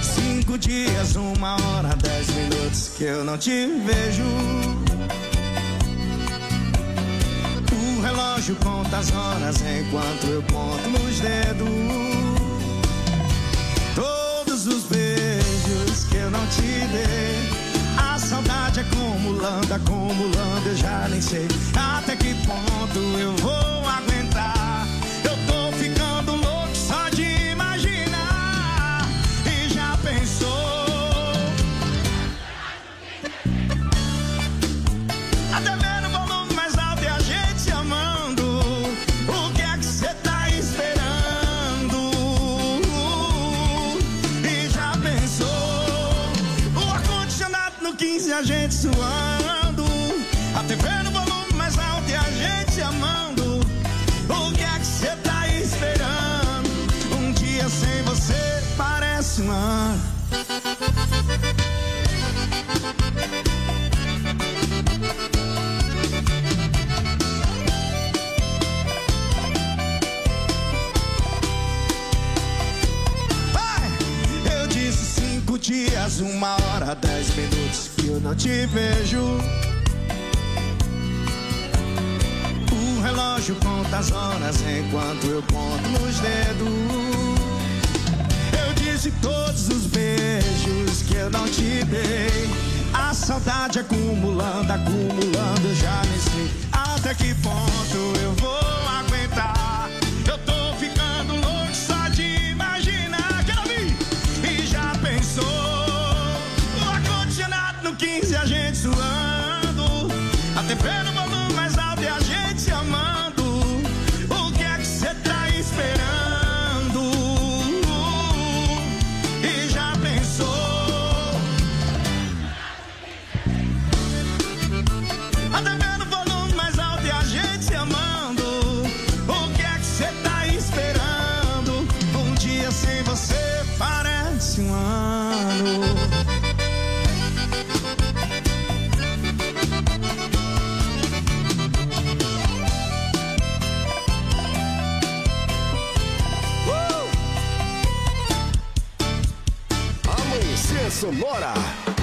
Cinco dias, uma hora, dez minutos que eu não te vejo. O relógio conta as horas enquanto eu conto nos dedos. Todos os beijos que eu não te dei. A saudade acumulando, acumulando, eu já nem sei até que ponto eu vou aguentar. 15 a gente suando. A TV no volume mais alto e a gente se amando. O que é que você tá esperando? Um dia sem você parece um ano. Dias, uma hora, dez minutos eu não te vejo. O relógio conta as horas enquanto eu conto nos dedos. Eu disse todos os beijos que eu não te dei. A saudade acumulando, acumulando, eu já nem sei até que ponto eu vou aguentar. Sonora.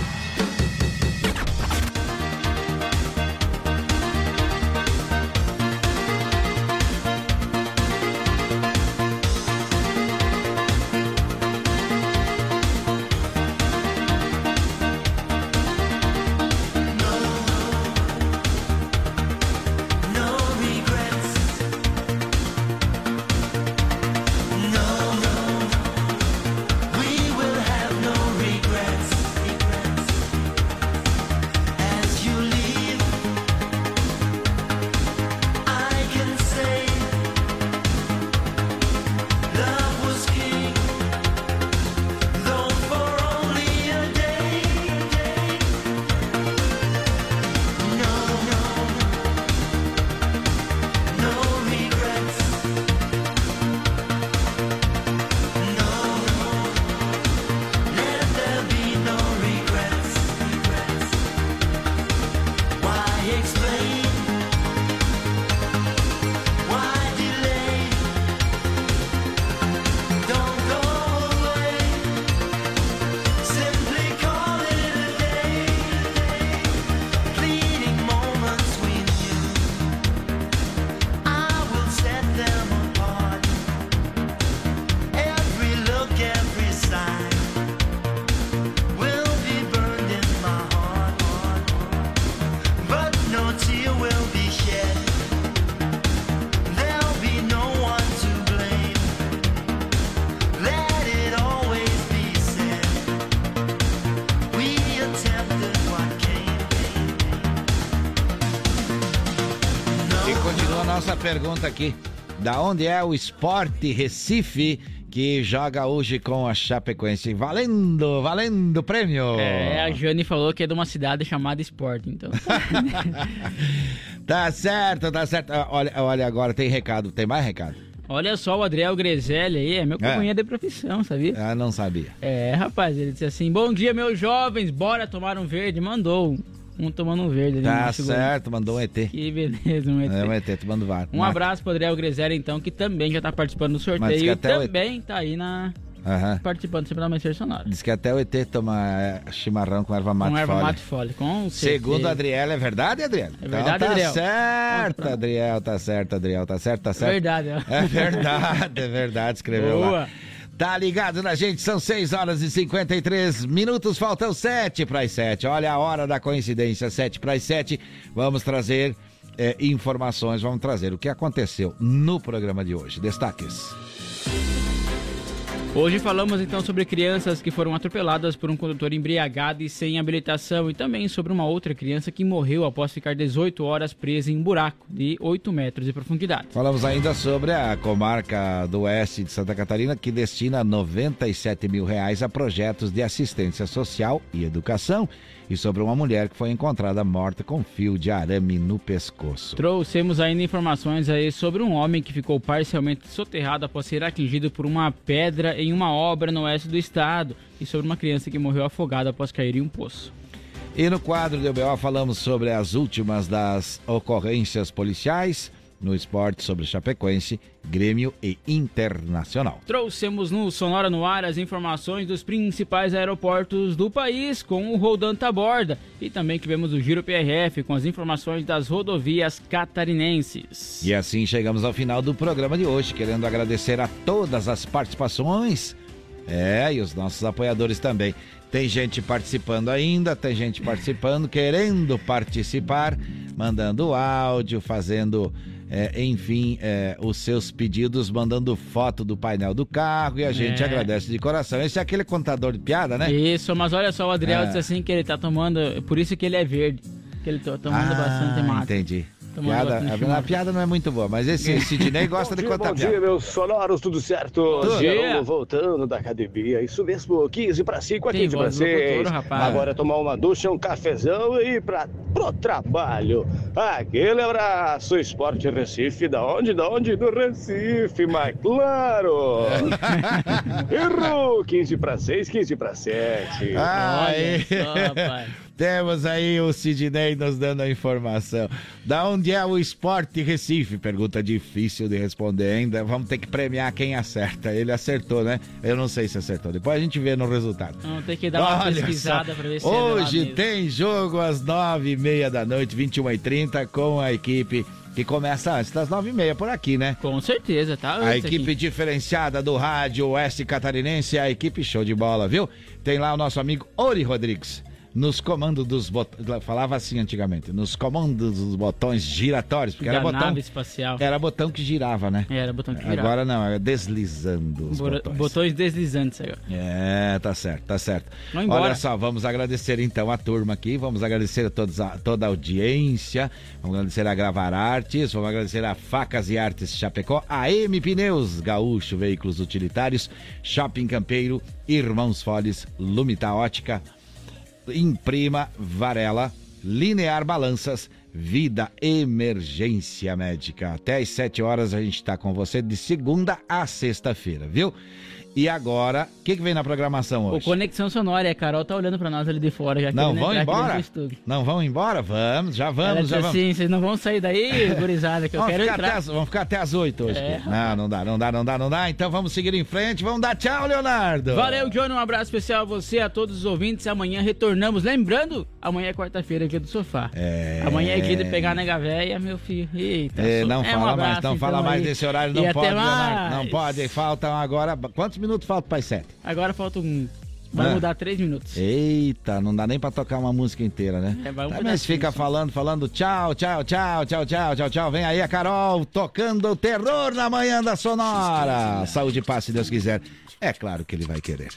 Pergunta aqui. Da onde é o Esporte Recife que joga hoje com a Chapecoense? Valendo, valendo prêmio! É, a Jane falou que é de uma cidade chamada Sport, então. Tá certo, tá certo. Ah, Olha, olha agora, tem recado. Tem mais recado? Olha só, o Adriel Grezelli aí é meu É. companheiro de profissão, sabia? Ah, não sabia. É, rapaz, ele disse assim: Bom dia, meus jovens, bora tomar um verde. Mandou um tomando um verde. Tá segundo. certo, mandou um ET. Que beleza, um ET. É um ET, tomando vários. Um abraço pro Adriel Grezelli, então, que também já tá participando do sorteio e ET também tá aí na. Aham. Participando sempre da Amanhecer Sonora. Diz que até o ET toma é, chimarrão com erva mate Com erva mate folha, com Segundo certeza. a Adriela, é verdade, Adriela? É verdade, então, tá Adriel? certo, Adriel, tá certo, Adriel, tá certo, tá certo. Verdade, ó. É verdade, é verdade, escreveu Boa. lá. Tá ligado na gente, são 6 horas e 53 minutos, faltam 7 para as 7. Olha a hora da coincidência, 7 para as 7. Vamos trazer é, informações, vamos trazer o que aconteceu no programa de hoje. Destaques. Hoje falamos então sobre crianças que foram atropeladas por um condutor embriagado e sem habilitação e também sobre uma outra criança que morreu após ficar 18 horas presa em um buraco de 8 metros de profundidade. Falamos ainda sobre a comarca do oeste de Santa Catarina que destina 97 mil reais a projetos de assistência social e educação e sobre uma mulher que foi encontrada morta com fio de arame no pescoço. Trouxemos ainda informações aí sobre um homem que ficou parcialmente soterrado após ser atingido por uma pedra em uma obra no oeste do estado e sobre uma criança que morreu afogada após cair em um poço. E no quadro do BO falamos sobre as últimas das ocorrências policiais no esporte sobre Chapecoense, Grêmio e Internacional. Trouxemos no Sonora no Ar as informações dos principais aeroportos do país com o Roldan Taborda e também tivemos o Giro PRF com as informações das rodovias catarinenses. E assim chegamos ao final do programa de hoje, querendo agradecer a todas as participações. É, e os nossos apoiadores também. Tem gente participando ainda, tem gente participando, querendo participar, mandando áudio, fazendo, é, enfim, é, os seus pedidos, mandando foto do painel do carro e a gente É. agradece de coração. Esse é aquele contador de piada, né? Isso, mas olha só, o Adriel É. disse assim que ele tá tomando, por isso que ele é verde, que ele tá tomando Ah, bastante mate. Entendi. Piada, a, a piada não é muito boa, mas esse Sidney gosta de Bom dia, contar bom piada. dia, meus sonoros, tudo certo? Tudo. Geraldo voltando da academia, isso mesmo, 15 para 5 Tem aqui de voz do vocês. locutor, rapaz. Agora é tomar uma ducha, um cafezão e pra pro trabalho. Aquele abraço, Esporte Recife, da onde? Da onde? Do Recife, mas claro! Errou! 15 para 6, 15 para 7. Aí. Temos aí o Sidney nos dando a informação. Da onde é o Esporte Recife? Pergunta difícil de responder ainda. Vamos ter que premiar quem acerta. Ele acertou, né? Eu não sei se acertou. Depois a gente vê no resultado. Vamos ter que dar uma Olha pesquisada só, pra ver se é Hoje mesmo. tem jogo às nove e meia da noite, 21h30, com a equipe que começa antes das nove e meia por aqui, né? Com certeza, tá? A equipe aqui. diferenciada do rádio Oeste Catarinense, a equipe show de bola, viu? Tem lá o nosso amigo Ori Rodrigues. Nos comandos dos botões. Falava assim antigamente. Nos comandos dos botões giratórios. Porque Da era botão. espacial. Era botão que girava, né? Era botão que virava. Agora não, era deslizando os Bora- botões. Botões deslizantes agora. É, tá certo, tá certo. Olha só, vamos agradecer então a turma aqui, vamos agradecer a, todos a toda a audiência, vamos agradecer a Gravar Artes, vamos agradecer a Facas e Artes Chapecó, a M Pneus, Gaúcho Veículos Utilitários, Shopping Campeiro, Irmãos Foles, Lumita Ótica, Imprima Varela, Linear Balanças, Vida Emergência Médica. Até às 7 horas a gente está com você de segunda a sexta-feira, viu? E agora, o que, que vem na programação O hoje? Conexão Sonora, a Carol tá olhando pra nós ali de fora. Já Não vão embora? Não vão embora? Vamos, já vamos, já vamos. assim, vocês não vão sair daí, gurizada, que eu quero entrar. as, vamos ficar até as 8 hoje. É, não, não dá, não dá, não dá, não dá. Então vamos seguir em frente. Vamos dar tchau, Leonardo. Valeu, Johnny. Um abraço especial a você, a todos os ouvintes. Amanhã retornamos. Lembrando, amanhã é quarta-feira aqui do sofá. É. Amanhã é dia de pegar nega véia, meu filho. Eita, É, só- não é um fala abraço, mais, não fala então, mais aí. desse horário, E não até pode. Não pode. Faltam agora. Quantos minutos faltam para as 7? Agora falta um. Vai mudar três minutos. Eita, não dá nem pra tocar uma música inteira, né? É, vai um Também pedacinho se fica falando, falando tchau, tchau, tchau, tchau, tchau, tchau, tchau. Vem aí a Carol tocando o terror na manhã da Sonora. Saúde e paz, se Deus quiser. É claro que ele vai querer.